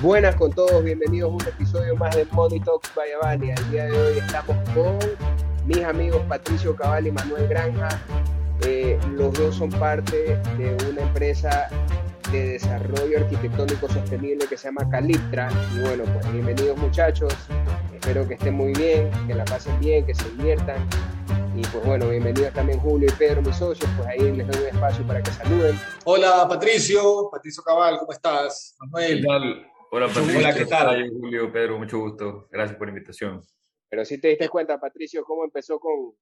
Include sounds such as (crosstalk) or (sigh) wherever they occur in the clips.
Buenas con todos, bienvenidos a un episodio más de Money Talks by Avania. El día de hoy estamos con mis amigos Patricio Cabal y Manuel Granja. Eh, los dos son parte de una empresa de desarrollo arquitectónico sostenible que se llama Caliptra. Y bueno, pues bienvenidos muchachos. Espero que estén muy bien, que la pasen bien, que se diviertan. Y pues bueno, bienvenidos también Julio y Pedro, mis socios. Pues ahí les doy un espacio para que saluden. Hola Patricio, Patricio Cabal, ¿cómo estás? Manuel. ¿Qué tal? Hola Patricio. Hola, ¿qué tal? Julio, Pedro, mucho gusto. Gracias por la invitación. Pero si te diste cuenta, Patricio, cómo empezó con,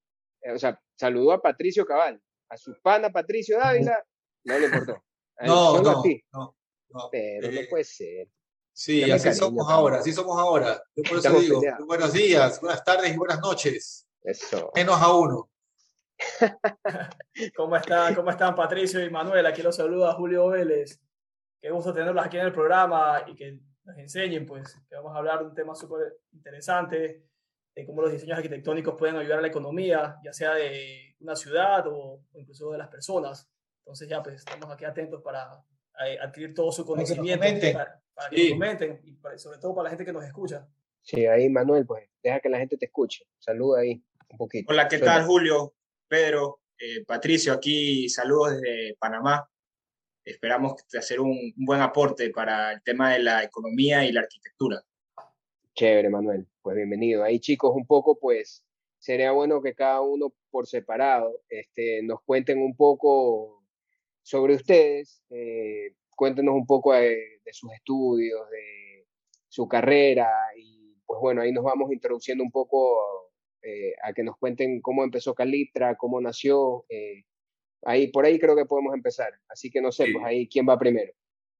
eh, o sea, saludó a Patricio Cabal, a su pana Patricio Dávila, no le importó. (laughs) No, no, no, no, Pero no eh, puede ser. Sí, así somos ahora, así somos ahora. Yo por eso digo, buenos días, buenas tardes y buenas noches. Eso. Menos a uno. (laughs) ¿Cómo están, ¿Cómo están Patricio y Manuel? Aquí los saluda Julio Vélez. Qué gusto tenerlos aquí en el programa y que nos enseñen, pues, que vamos a hablar de un tema súper interesante, de cómo los diseños arquitectónicos pueden ayudar a la economía, ya sea de una ciudad o, incluso de las personas. Entonces ya, pues, estamos aquí atentos para eh, adquirir todo su conocimiento, para, que comenten y sobre todo para la gente que nos escucha. Sí, ahí Manuel, pues, deja que la gente te escuche. Saluda ahí un poquito. Hola, ¿qué tal, Julio? Pedro, eh, Patricio, aquí saludos desde Panamá esperamos hacer un, buen aporte para el tema de la economía y la arquitectura. Chévere, Manuel. Pues bienvenido. Ahí, chicos, un poco, pues, sería bueno que cada uno por separado este, nos cuenten un poco sobre ustedes, eh, cuéntenos un poco de, sus estudios, de su carrera y pues bueno, ahí nos vamos introduciendo un poco eh, a que nos cuenten cómo empezó Caliptra, cómo nació, eh, Ahí, por ahí creo que podemos empezar. Así que no sé, pues ahí, ¿quién va primero?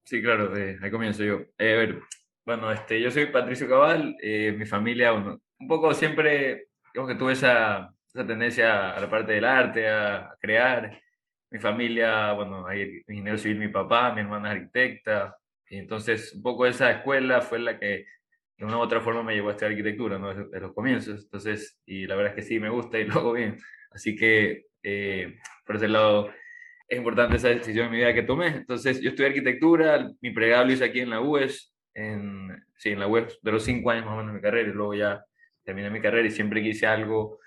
Sí, claro, ahí comienzo yo. Eh, a ver, bueno, este, yo soy Patricio Cabal, eh, mi familia, un poco siempre, digamos que tuve esa, esa, tendencia a la parte del arte, a, crear. Mi familia, bueno, hay ingeniero civil mi papá, mi hermana es arquitecta, y entonces un poco esa escuela fue la que de una u otra forma me llevó a estudiar arquitectura, ¿no? De los comienzos, entonces, y la verdad es que sí, me gusta y lo hago bien. Así que eh, por ese lado, es importante esa decisión en mi vida que tomé. Entonces, yo estudié arquitectura, mi pregrado lo hice aquí en la UES, en, sí, en la UES de los cinco años más o menos de mi carrera, y luego ya terminé mi carrera y siempre quise algo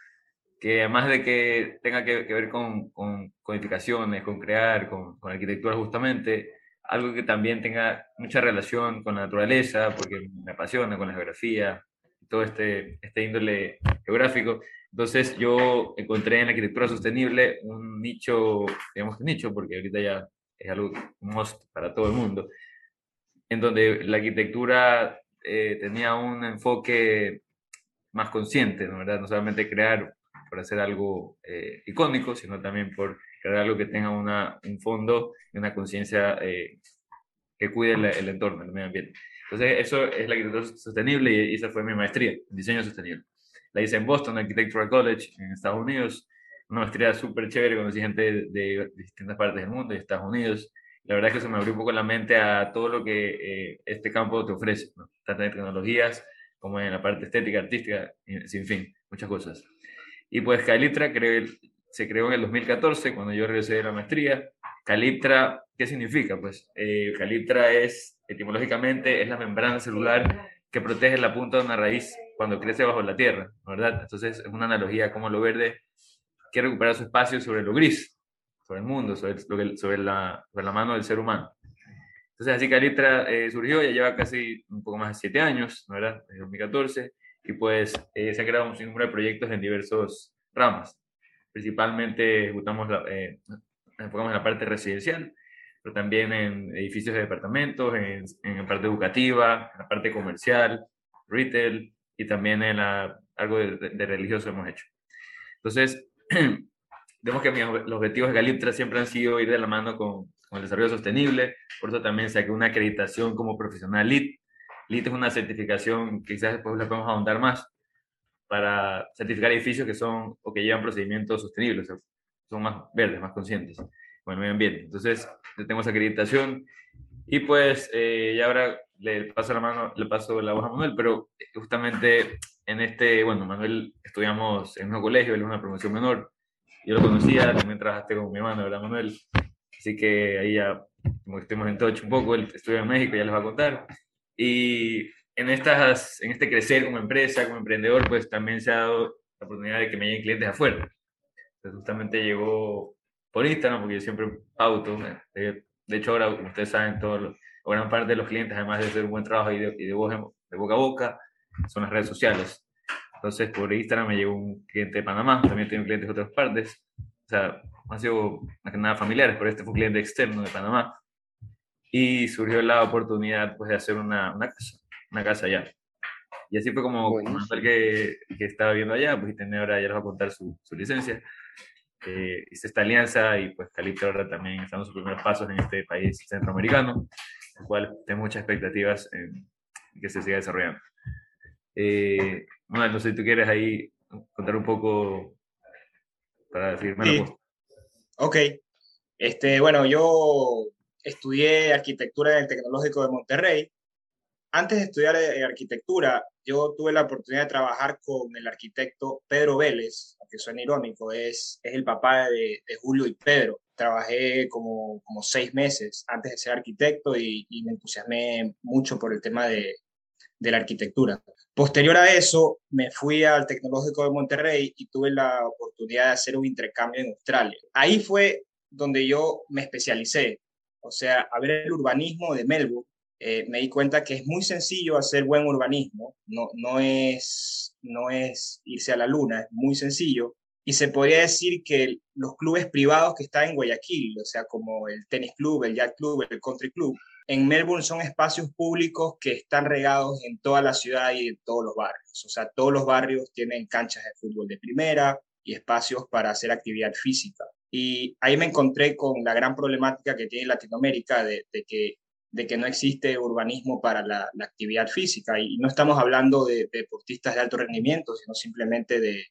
que además de que tenga que, ver con, con, codificaciones, con crear, con, con, arquitectura justamente, algo que también tenga mucha relación con la naturaleza, porque me apasiona, con la geografía, todo este, este índole geográfico. Entonces yo encontré en la arquitectura sostenible un nicho, digamos que nicho, porque ahorita ya es algo most para todo el mundo, en donde la arquitectura eh, tenía un enfoque más consciente, ¿no? ¿verdad? No solamente crear por hacer algo eh, icónico, sino también por crear algo que tenga una, un fondo y una conciencia eh, que cuide el, el, entorno, el medio ambiente. Entonces, eso es la arquitectura sostenible y esa fue mi maestría, diseño sostenible la hice en Boston, Architectural College, en Estados Unidos. Una maestría súper chévere, conocí gente de, distintas partes del mundo, de Estados Unidos. La verdad es que eso me abrió un poco la mente a todo lo que eh, este campo te ofrece, tanto en tecnologías como en la parte estética, artística, sin fin, muchas cosas. Y pues Caliptra se creó en el 2014, cuando yo regresé de la maestría. Caliptra, ¿qué significa? Pues eh, Caliptra es, etimológicamente, es la membrana celular que protege la punta de una raíz cuando crece bajo la tierra, ¿verdad? Entonces es una analogía como lo verde quiere recuperar su espacio sobre lo gris, sobre el mundo, sobre, sobre, la, sobre la mano del ser humano. Entonces así Calitra eh, surgió, ya lleva casi un poco más de siete años, ¿verdad? Desde 2014, y pues eh, se han creado un número de proyectos en diversos ramas. Principalmente la, eh, enfocamos en la parte residencial, pero también en edificios de departamentos, en, en la parte educativa, en la parte comercial, retail y también en la, algo de, de, religioso hemos hecho. Entonces, (clears throat) vemos que los objetivos de Galiptra siempre han sido ir de la mano con, con, el desarrollo sostenible, por eso también saqué una acreditación como profesional LEED. LEED es una certificación quizás después la podemos ahondar más para certificar edificios que son o que llevan procedimientos sostenibles, son más verdes, más conscientes con el medio ambiente. Entonces, tengo esa acreditación y pues eh, ya ahora le paso la mano, le paso la voz a Manuel, pero justamente en este, bueno, Manuel estudiamos en un colegio, él es una promoción menor, yo lo conocía, también trabajaste con mi hermano, ¿verdad, Manuel? Así que ahí ya, como estuvimos en touch un poco, él estudia en México, ya les va a contar. Y en, estas, en este crecer como empresa, como emprendedor, pues también se ha dado la oportunidad de que me lleguen clientes afuera. Entonces, justamente llegó por Instagram, porque yo siempre pauto. De, de hecho, ahora, como ustedes saben, gran parte de los clientes, además de hacer un buen trabajo y de, de, de boca a boca, son las redes sociales. Entonces, por Instagram me llegó un cliente de Panamá, también tengo clientes de otras partes. O sea, han sido más que nada familiares, pero este fue un cliente externo de Panamá. Y surgió la oportunidad pues, de hacer una, una casa, una casa allá. Y así fue como, como que, que, estaba viendo allá, pues y tener ahora, ya les va a contar su, su licencia. Eh, hice esta alianza y pues Calipto ahora también está en sus primeros pasos en este país centroamericano, el cual tengo muchas expectativas en que se siga desarrollando. Eh, bueno, no sé si tú quieres ahí contar un poco para decirme sí. Ok. Este, bueno, yo estudié arquitectura en el Tecnológico de Monterrey. Antes de estudiar eh, arquitectura, yo tuve la oportunidad de trabajar con el arquitecto Pedro Vélez, que suena irónico, es, es el papá de, de, Julio y Pedro. Trabajé como, como seis meses antes de ser arquitecto y, y me entusiasmé mucho por el tema de, de la arquitectura. Posterior a eso, me fui al Tecnológico de Monterrey y tuve la oportunidad de hacer un intercambio en Australia. Ahí fue donde yo me especialicé, o sea, a ver el urbanismo de Melbourne. Eh, me di cuenta que es muy sencillo hacer buen urbanismo, no, no, es, no es irse a la luna, es muy sencillo. Y se podría decir que los clubes privados que están en Guayaquil, o sea, como el tenis club, el yacht club, el country club, en Melbourne son espacios públicos que están regados en toda la ciudad y en todos los barrios. O sea, todos los barrios tienen canchas de fútbol de primera y espacios para hacer actividad física. Y ahí me encontré con la gran problemática que tiene Latinoamérica de, de que, de que no existe urbanismo para la, actividad física. Y no estamos hablando de, de, deportistas de alto rendimiento, sino simplemente de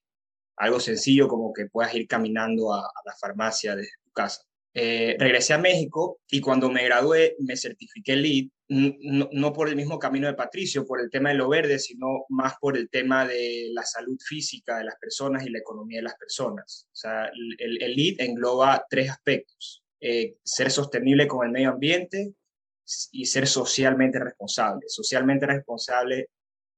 algo sencillo como que puedas ir caminando a, a la farmacia desde tu casa. Eh, regresé a México y cuando me gradué me certifiqué LEED, no, no, por el mismo camino de Patricio, por el tema de lo verde, sino más por el tema de la salud física de las personas y la economía de las personas. O sea, el, el LEED engloba tres aspectos. Eh, ser sostenible con el medio ambiente y ser socialmente responsable. Socialmente responsable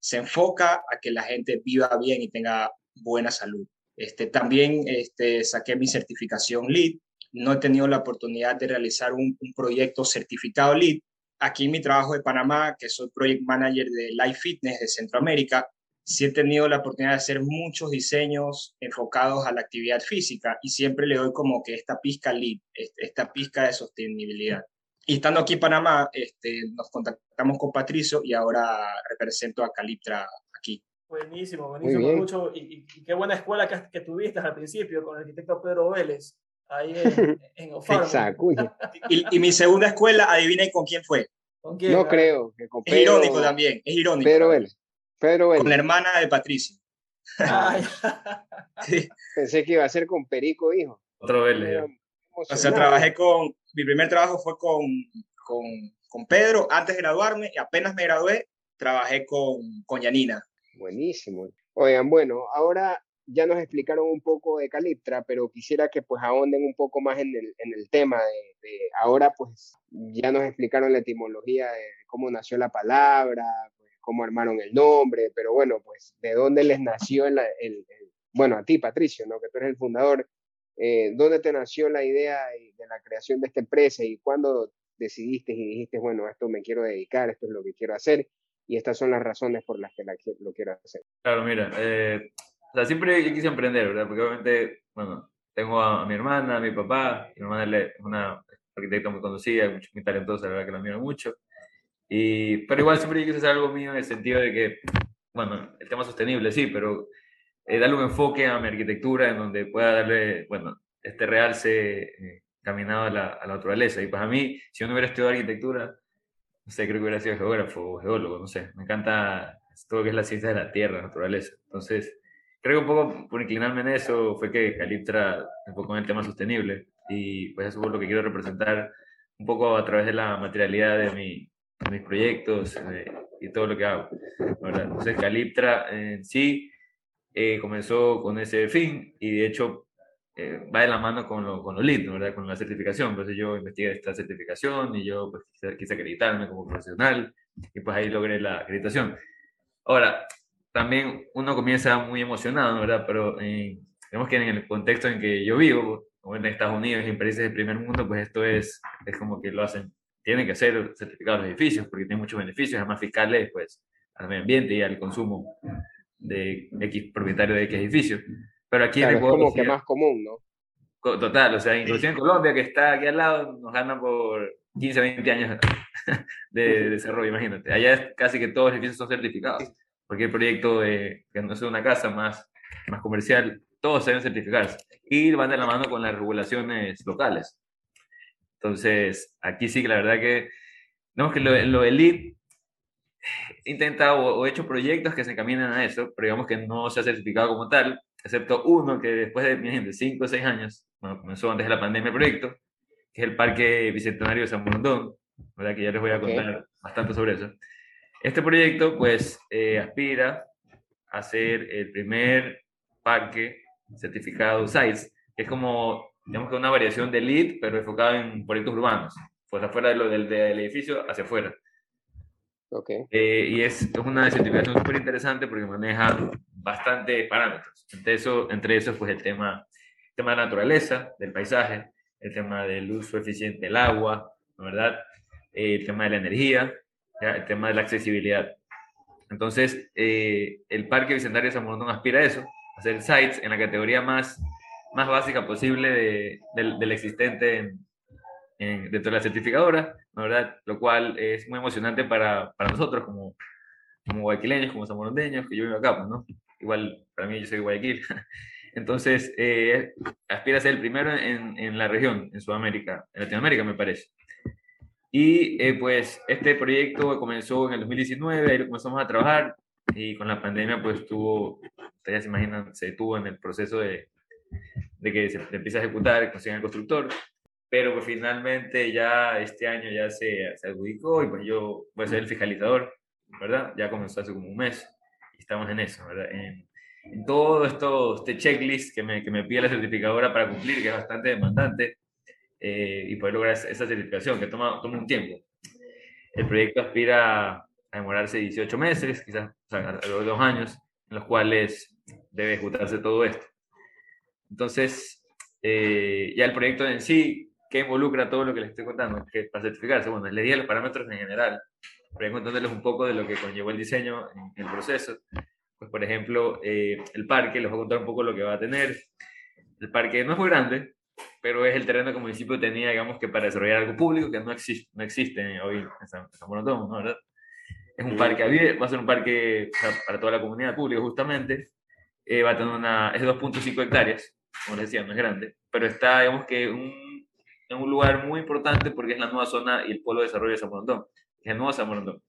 se enfoca a que la gente viva bien y tenga buena salud. Este, también este, saqué mi certificación LEED, no he tenido la oportunidad de realizar un, un proyecto certificado LEED. Aquí en mi trabajo de Panamá, que soy Project Manager de Life Fitness de Centroamérica, sí he tenido la oportunidad de hacer muchos diseños enfocados a la actividad física y siempre le doy como que esta pizca LEED, esta pizca de sostenibilidad. Y estando aquí en Panamá, este, nos contactamos con Patricio y ahora represento a Caliptra aquí. Buenísimo, buenísimo, mucho. Y, y, qué buena escuela que, que, tuviste al principio con el arquitecto Pedro Vélez ahí en, (laughs) en Exacto. Y, y, mi segunda escuela, adivinen con quién fue. ¿Con quién? No creo. Que con Pedro, es irónico también, es irónico. Pedro Vélez. Pedro Vélez. Con la hermana de Patricio. Ay. (laughs) sí. Pensé que iba a ser con Perico, hijo. Otro Vélez. O sea, trabajé con, mi primer trabajo fue con, con, con Pedro antes de graduarme y apenas me gradué, trabajé con, con Yanina. Buenísimo. Oigan, bueno, ahora ya nos explicaron un poco de Caliptra, pero quisiera que pues ahonden un poco más en el, en el tema de, ahora pues ya nos explicaron la etimología de cómo nació la palabra, pues, cómo armaron el nombre, pero bueno, pues de dónde les nació el, el, el bueno, a ti Patricio, ¿no? que tú eres el fundador, eh, ¿dónde te nació la idea de la creación de esta empresa y cuándo decidiste y dijiste, bueno, esto me quiero dedicar, esto es lo que quiero hacer? Y estas son las razones por las que la, lo quiero hacer. Claro, mira, eh, o sea, siempre yo quise emprender, ¿verdad? Porque obviamente, bueno, tengo a, a mi hermana, a mi papá, mi hermana es una arquitecta muy conocida, muy, muy talentosa, la verdad que la admiro mucho. Y, pero igual siempre yo quise hacer algo mío en el sentido de que, bueno, el tema sostenible, sí, pero eh, darle un enfoque a mi arquitectura en donde pueda darle, bueno, este realce eh, caminado a la, a la, naturaleza. Y pues a mí, si yo no hubiera estudiado arquitectura, no sé, creo que hubiera sido geógrafo o geólogo, no sé. Me encanta todo lo que es la ciencia de la tierra, la naturaleza. Entonces, creo que un poco por inclinarme en eso fue que Caliptra enfocó en el tema sostenible y pues eso es lo que quiero representar un poco a través de la materialidad de, mi, de mis proyectos eh, y todo lo que hago. ¿verdad? Entonces Caliptra en sí eh, comenzó con ese fin y de hecho eh, va de la mano con lo, con lo LEED, ¿verdad? Con la certificación. Entonces yo investigué esta certificación y yo pues, quise, acreditarme como profesional y pues ahí logré la acreditación. Ahora, también uno comienza muy emocionado, ¿verdad? Pero eh, que en el contexto en que yo vivo, en Estados Unidos y en países del primer mundo, pues esto es, es como que lo hacen, tienen que ser certificados los edificios porque tienen muchos beneficios, además fiscales, pues al medio ambiente y al consumo de X propietario de X edificio. Pero aquí es como que más común, ¿no? Total, o sea, inclusive en Colombia, que está aquí al lado, nos ganan por 15, 20 años (laughs) de, desarrollo, imagínate. Allá es casi que todos los edificios son certificados. porque el proyecto de, que no sea una casa más, más comercial, todos deben certificarse. Y van de la mano con las regulaciones locales. Entonces, aquí sí que la verdad que, no, que lo, lo elite intentado o, he hecho proyectos que se encaminan a eso, pero digamos que no se ha certificado como tal, excepto uno que después de, de 5 o 6 años, bueno, comenzó antes de la pandemia el proyecto, que es el Parque Bicentenario de San Borondón, ¿verdad? que ya les voy a contar bastante sobre eso. Este proyecto, pues, eh, aspira a ser el primer parque certificado SITES, que es como, digamos que una variación de LEED, pero enfocado en proyectos urbanos, pues afuera de lo del, del edificio, hacia afuera. Okay. Eh, y es, una certificación súper interesante porque maneja bastantes parámetros. Entre eso, entre esos, pues el tema, tema de la naturaleza, del paisaje, el tema del uso eficiente del agua, ¿verdad? Eh, el tema de la energía, el tema de la accesibilidad. Entonces, eh, el Parque Bicentenario de San Borondón aspira a eso, a hacer sites en la categoría más, más básica posible de, del, del existente en, dentro de la certificadora, ¿verdad? Lo cual es muy emocionante para, para nosotros como, como guayaquileños, como zamorondeños, que yo vivo acá, pues, ¿no? Igual, para mí yo soy Guayaquil. (laughs) Entonces, eh, aspira a ser el primero en, en, la región, en Sudamérica, en Latinoamérica, me parece. Y eh, pues este proyecto comenzó en el 2019, ahí lo comenzamos a trabajar y con la pandemia pues tuvo, ustedes se imaginan, se detuvo en el proceso de, de que se empieza a ejecutar, consiguen el constructor pero pues finalmente ya este año ya se, se adjudicó y pues yo voy a ser el fiscalizador, ¿verdad? Ya comenzó hace como un mes y estamos en eso, ¿verdad? En, en todo esto, este checklist que me, que me pide la certificadora para cumplir, que es bastante demandante, eh, y poder lograr esa certificación, que toma, toma un tiempo. El proyecto aspira a demorarse 18 meses, quizás o sea, de dos años, en los cuales debe ejecutarse todo esto. Entonces, eh, ya el proyecto en sí ¿Qué involucra todo lo que les estoy contando? Que para certificarse, bueno, les di los parámetros en general, pero contándoles un poco de lo que conllevó el diseño en, el proceso. Pues, por ejemplo, eh, el parque, les voy a contar un poco lo que va a tener. El parque no es muy grande, pero es el terreno que el municipio tenía, digamos, que para desarrollar algo público que no existe, no existe hoy en San, San ¿no? ¿verdad? Es un parque abierto, va a ser un parque para toda la comunidad pública, justamente. Eh, va a tener una, es 2.5 hectáreas, como les decía, no es grande, pero está, digamos que un en un lugar muy importante porque es la nueva zona y el polo de desarrollo de San Borondón. Es el nuevo San Borondón.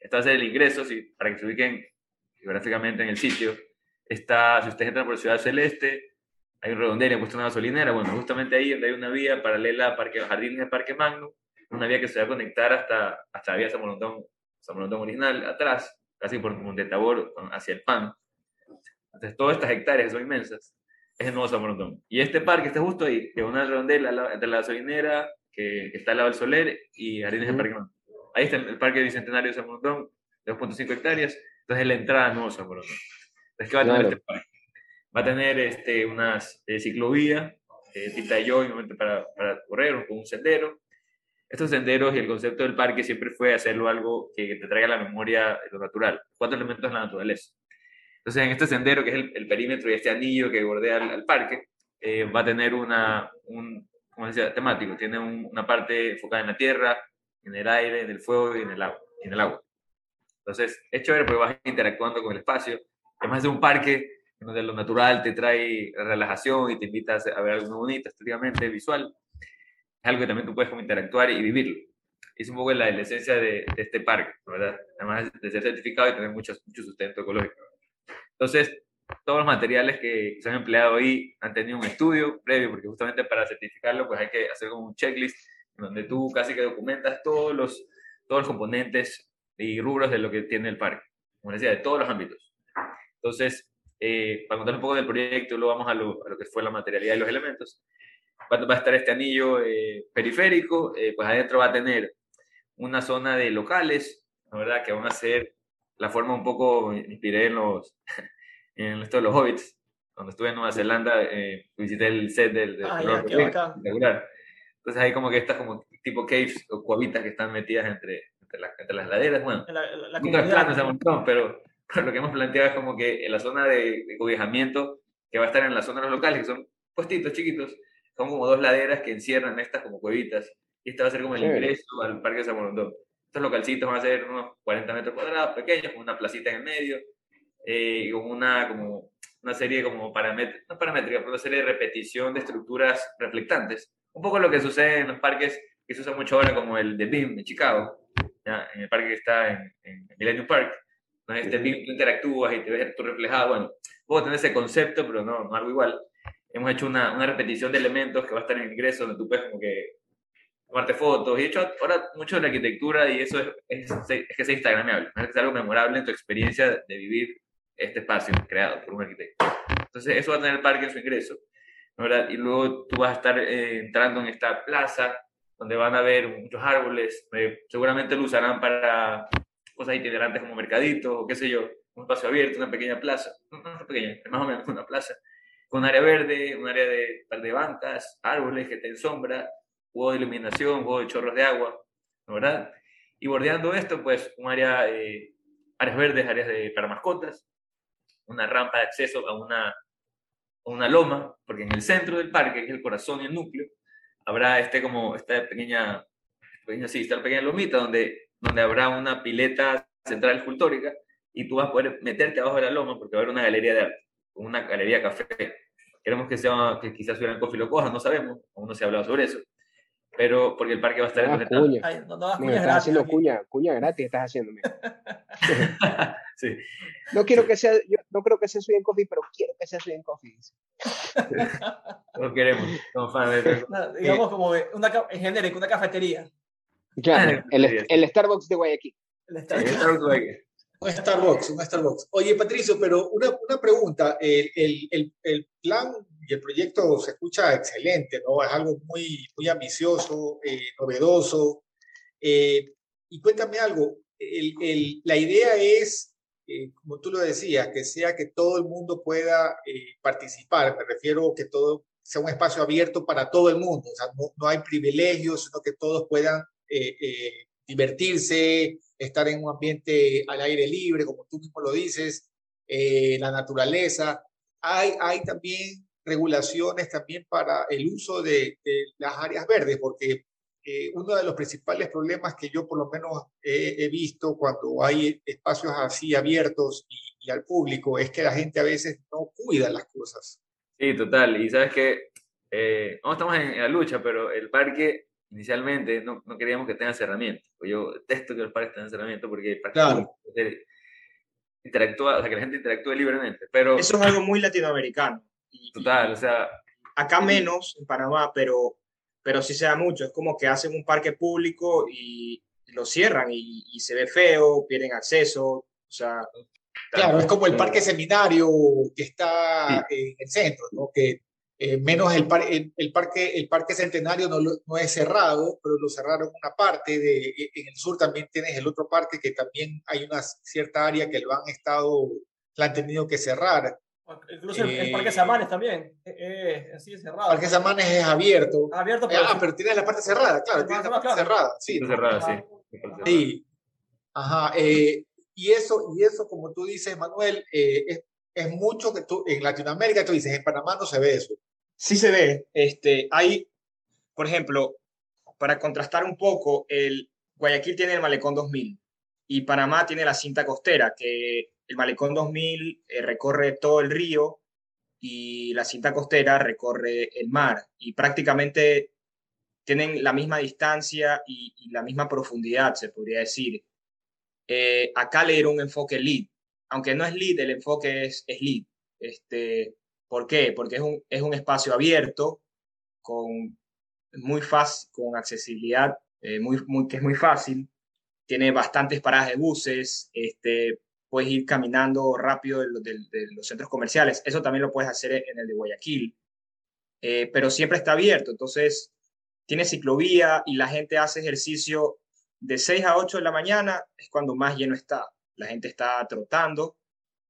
Está el ingreso, si, para que se ubiquen geográficamente en el sitio, está, si ustedes entran por Ciudad Celeste, hay un redondel, puesto una gasolinera, bueno, justamente ahí donde hay una vía paralela a Parque Jardines de Parque Magno, una vía que se va a conectar hasta, hasta la vía San Borondón, San Borondón original, atrás, casi por Monte Tabor, hacia el PAN. Entonces, todas estas hectáreas son inmensas es el nuevo San Borondón. Y este parque está justo ahí, que es una redondela entre la gasolinera, que, está al lado del Soler, y Jardines del Parque Ahí está el, Parque Bicentenario de San Borondón, de 2.5 hectáreas. Entonces es la entrada al nuevo San Borondón. Entonces, ¿qué va a tener este parque? Va a tener este, unas eh, ciclovías, eh, de yo, para, para correr, con un sendero. Estos senderos y el concepto del parque siempre fue hacerlo algo que te traiga a la memoria lo natural. Cuatro elementos de la naturaleza. Entonces, en este sendero, que es el, perímetro y este anillo que bordea al, parque, eh, va a tener una, un, temático. Tiene una parte enfocada en la tierra, en el aire, en el fuego y en el agua. En el agua. Entonces, es chévere porque vas interactuando con el espacio. Además de un parque donde lo natural te trae relajación y te invita a ver algo muy bonito, estéticamente, visual. Es algo que también tú puedes como interactuar y vivirlo. Es un poco la, la esencia de, este parque, ¿verdad? Además de ser certificado y tener mucho, mucho sustento ecológico. Entonces, todos los materiales que se han empleado ahí han tenido un estudio previo, porque justamente para certificarlo, pues hay que hacer como un checklist donde tú casi que documentas todos los, todos los componentes y rubros de lo que tiene el parque, como decía, de todos los ámbitos. Entonces, eh, para contar un poco del proyecto, luego vamos a lo, a lo, que fue la materialidad y los elementos. Va, a estar este anillo eh, periférico, eh, pues adentro va a tener una zona de locales, verdad que van a ser la forma un poco, me inspiré en los, (laughs) en esto de los hobbits, cuando estuve en Nueva Zelanda, visité el set del, del ah, ya, Entonces hay como que estas como tipo caves o cuavitas que están metidas entre, entre, entre las laderas, bueno, la, la, la montón, pero lo que hemos planteado es como que en la zona de, de cobijamiento, que va a estar en la zona de los locales, que son puestitos chiquitos, son como dos laderas que encierran estas como cuevitas. Y esta va a ser como el ingreso al Parque de San Borondón. Estos localcitos van a ser unos 40 metros cuadrados, pequeños, con una placita en el medio, eh, y con una, como, una serie como paramétrica, no paramétrica, pero una serie de repetición de estructuras reflectantes. Un poco lo que sucede en los parques que se usa mucho ahora, como el de BIM en Chicago, ¿ya? en el parque que está en, en Millennium Park, este tú interactúas y te ves tú reflejado. Bueno, puedo tener ese concepto, pero no, no algo igual. Hemos hecho una, una, repetición de elementos que va a estar en el ingreso, donde tú puedes como que tomarte fotos. Y de hecho, ahora mucho de la arquitectura y eso es, es, es que sea instagramable, es que sea algo memorable en tu experiencia de vivir este espacio creado por un arquitecto. Entonces, eso va a tener el parque en su ingreso. ¿verdad? Y luego tú vas a estar eh, entrando en esta plaza donde van a haber muchos árboles, eh, seguramente lo usarán para cosas itinerantes como mercaditos o qué sé yo, un espacio abierto, una pequeña plaza, no pequeña, más o menos una plaza, con un área verde, un área de, de bancas, árboles que te sombra, huevo de iluminación, huevo de chorros de agua, ¿verdad? Y bordeando esto, pues un área, eh, áreas verdes, áreas de, para mascotas, una rampa de acceso a una, a una loma, porque en el centro del parque, que es el corazón y el núcleo, habrá este como, esta pequeña, pequeña, sí, esta pequeña lomita donde donde habrá una pileta central escultórica y tú vas a poder meterte abajo de la loma porque va a haber una galería de arte, una galería café. Queremos que sea, que quizás hubiera Coffee lo coja, no sabemos, aún no se ha hablado sobre eso. Pero porque el parque va a estar en cuña. Ay, no, no, estás gratis, haciendo cuña, cuña gratis estás haciendo. (laughs) sí. No quiero que sea, yo no creo que sea Sweden Coffee, pero quiero que sea Sweden Coffee. (laughs) Lo queremos, como fan digamos como una, en genérico, una cafetería. Claro, (laughs) el, el, Starbucks de Guayaquil. El Starbucks. de Guayaquil. Un Starbucks, un Starbucks. Oye, Patricio, pero una, una pregunta. El, el, el, plan y el proyecto se escucha excelente, ¿no? Es algo muy, muy ambicioso, eh, novedoso. Eh, y cuéntame algo. la idea es, eh, como tú lo decías, que sea que todo el mundo pueda participar. Me refiero que todo sea un espacio abierto para todo el mundo. O sea, no, no hay privilegios, sino que todos puedan eh, eh, divertirse, estar en un ambiente al aire libre, como tú mismo lo dices, eh, la naturaleza. Hay, hay también regulaciones también para el uso de, las áreas verdes, porque uno de los principales problemas que yo por lo menos he, visto cuando hay espacios así abiertos y, al público es que la gente a veces no cuida las cosas. Sí, total. Y sabes que no estamos en, la lucha, pero el parque inicialmente no, no queríamos que tenga cerramiento. Yo detesto que los parques tengan cerramiento porque claro. interactúa, o sea, que la gente interactúe libremente. Pero, Eso es algo muy latinoamericano. Total, o sea... Acá menos, en Panamá, pero, pero sí se da mucho. Es como que hacen un parque público y lo cierran y, y se ve feo, pierden acceso, o sea... Claro, es como el parque seminario que está en el centro, ¿no? que eh, menos el, el, parque, el parque centenario no, no, es cerrado, pero lo cerraron una parte. De, e, en el sur también tienes el otro parque que también hay una cierta área que lo han estado, la han tenido que cerrar. Incluso el, Parque Samanes también, eh, eh es cerrado. El Parque Samanes es abierto. abierto pero ah, pero tiene la parte cerrada, claro, tiene la parte cerrada. Sí, cerrada, sí. sí. Ajá. Eh, y, eso, y eso, como tú dices, Manuel, es, es mucho que tú, en Latinoamérica tú dices, en Panamá no se ve eso sí se ve. Este, hay, por ejemplo, para contrastar un poco, el Guayaquil tiene el Malecón 2000 y Panamá tiene la cinta costera, que el Malecón 2000 eh, recorre todo el río y la cinta costera recorre el mar y prácticamente tienen la misma distancia y, la misma profundidad, se podría decir. Eh, acá le un enfoque lead, aunque no es lead, el enfoque es, es lead. Este, ¿Por qué? Porque es un, es un espacio abierto, con, muy fácil, con accesibilidad, eh, muy, que es muy fácil, tiene bastantes paradas de buses, este, puedes ir caminando rápido de, los centros comerciales. Eso también lo puedes hacer en el de Guayaquil, eh, pero siempre está abierto. Entonces, tiene ciclovía y la gente hace ejercicio de 6 a 8 de la mañana, es cuando más lleno está. La gente está trotando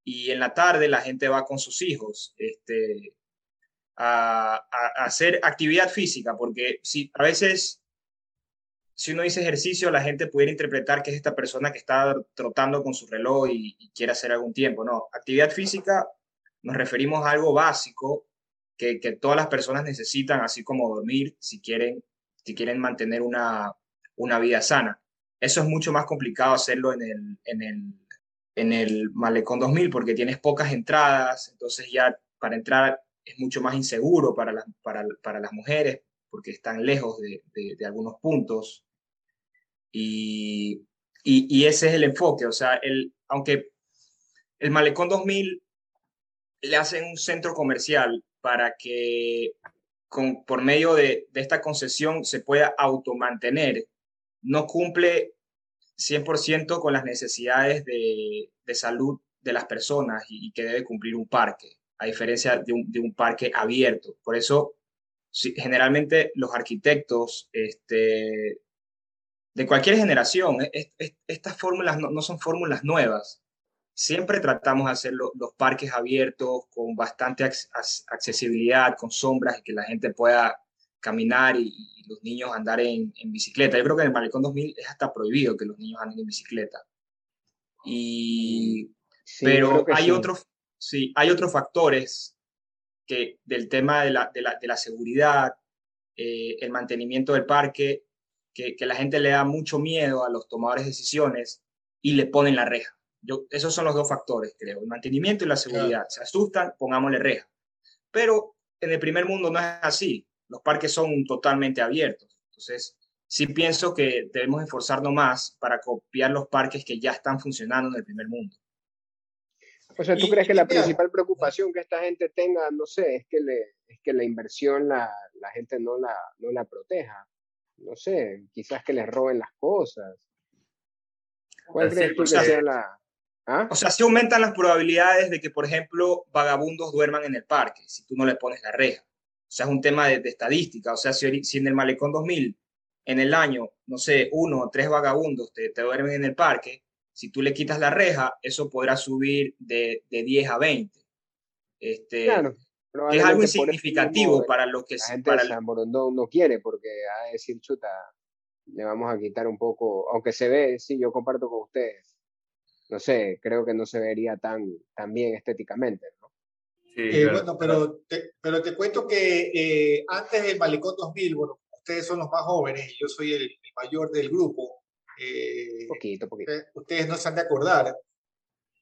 y en la tarde la gente va con sus hijos este, a, hacer actividad física, porque si a veces si uno dice ejercicio, la gente pudiera interpretar que es esta persona que está trotando con su reloj y, quiere hacer algún tiempo. No, actividad física nos referimos a algo básico que, todas las personas necesitan, así como dormir, si quieren, si quieren mantener una, una vida sana. Eso es mucho más complicado hacerlo en el, en el Malecón 2000 porque tienes pocas entradas, entonces ya para entrar es mucho más inseguro para, las, para, para las mujeres porque están lejos de, de algunos puntos. Y, y, ese es el enfoque, o sea, el, aunque el Malecón 2000 le hacen un centro comercial para que con, por medio de, de esta concesión se pueda automantener, no cumple 100% con las necesidades de, de, salud de las personas y, que debe cumplir un parque, a diferencia de un, de un parque abierto. Por eso, generalmente los arquitectos este, de cualquier generación. estas fórmulas no, son fórmulas nuevas. Siempre tratamos de hacer los parques abiertos con bastante accesibilidad, con sombras y que la gente pueda caminar y, los niños andar en, bicicleta. Yo creo que en el Malecón 2000 es hasta prohibido que los niños anden en bicicleta. Y, pero hay, otros, sí, hay otros factores que, del tema de la, de la, de la seguridad, eh, el mantenimiento del parque, que, la gente le da mucho miedo a los tomadores de decisiones y le ponen la reja. Yo, esos son los dos factores, creo, el mantenimiento y la seguridad. Se asustan, pongámosle reja. Pero en el primer mundo no es así. Los parques son totalmente abiertos. Entonces, sí pienso que debemos esforzarnos más para copiar los parques que ya están funcionando en el primer mundo. O sea, ¿tú crees que la principal preocupación que esta gente tenga, no sé, es que, le, es que la inversión la, la gente no la, no la proteja? no sé, quizás que les roben las cosas. ¿Cuál crees tú que sea la... ¿Ah? O sea, sí aumentan las probabilidades de que, por ejemplo, vagabundos duerman en el parque, si tú no le pones la reja. O sea, es un tema de, estadística. O sea, si, si, en el Malecón 2000, en el año, no sé, uno o tres vagabundos te, te, duermen en el parque, si tú le quitas la reja, eso podrá subir de, de 10 a 20. Este, claro es algo significativo para lo que la gente para de San Borondón no quiere, porque a decir chuta, le vamos a quitar un poco, aunque se ve, sí, yo comparto con ustedes, no sé, creo que no se vería tan, tan bien estéticamente, ¿no? Eh, bueno, pero te, pero te cuento que eh, antes del Malecón 2000, bueno, ustedes son los más jóvenes y yo soy el, mayor del grupo. Eh, poquito, poquito. Ustedes no se han de acordar,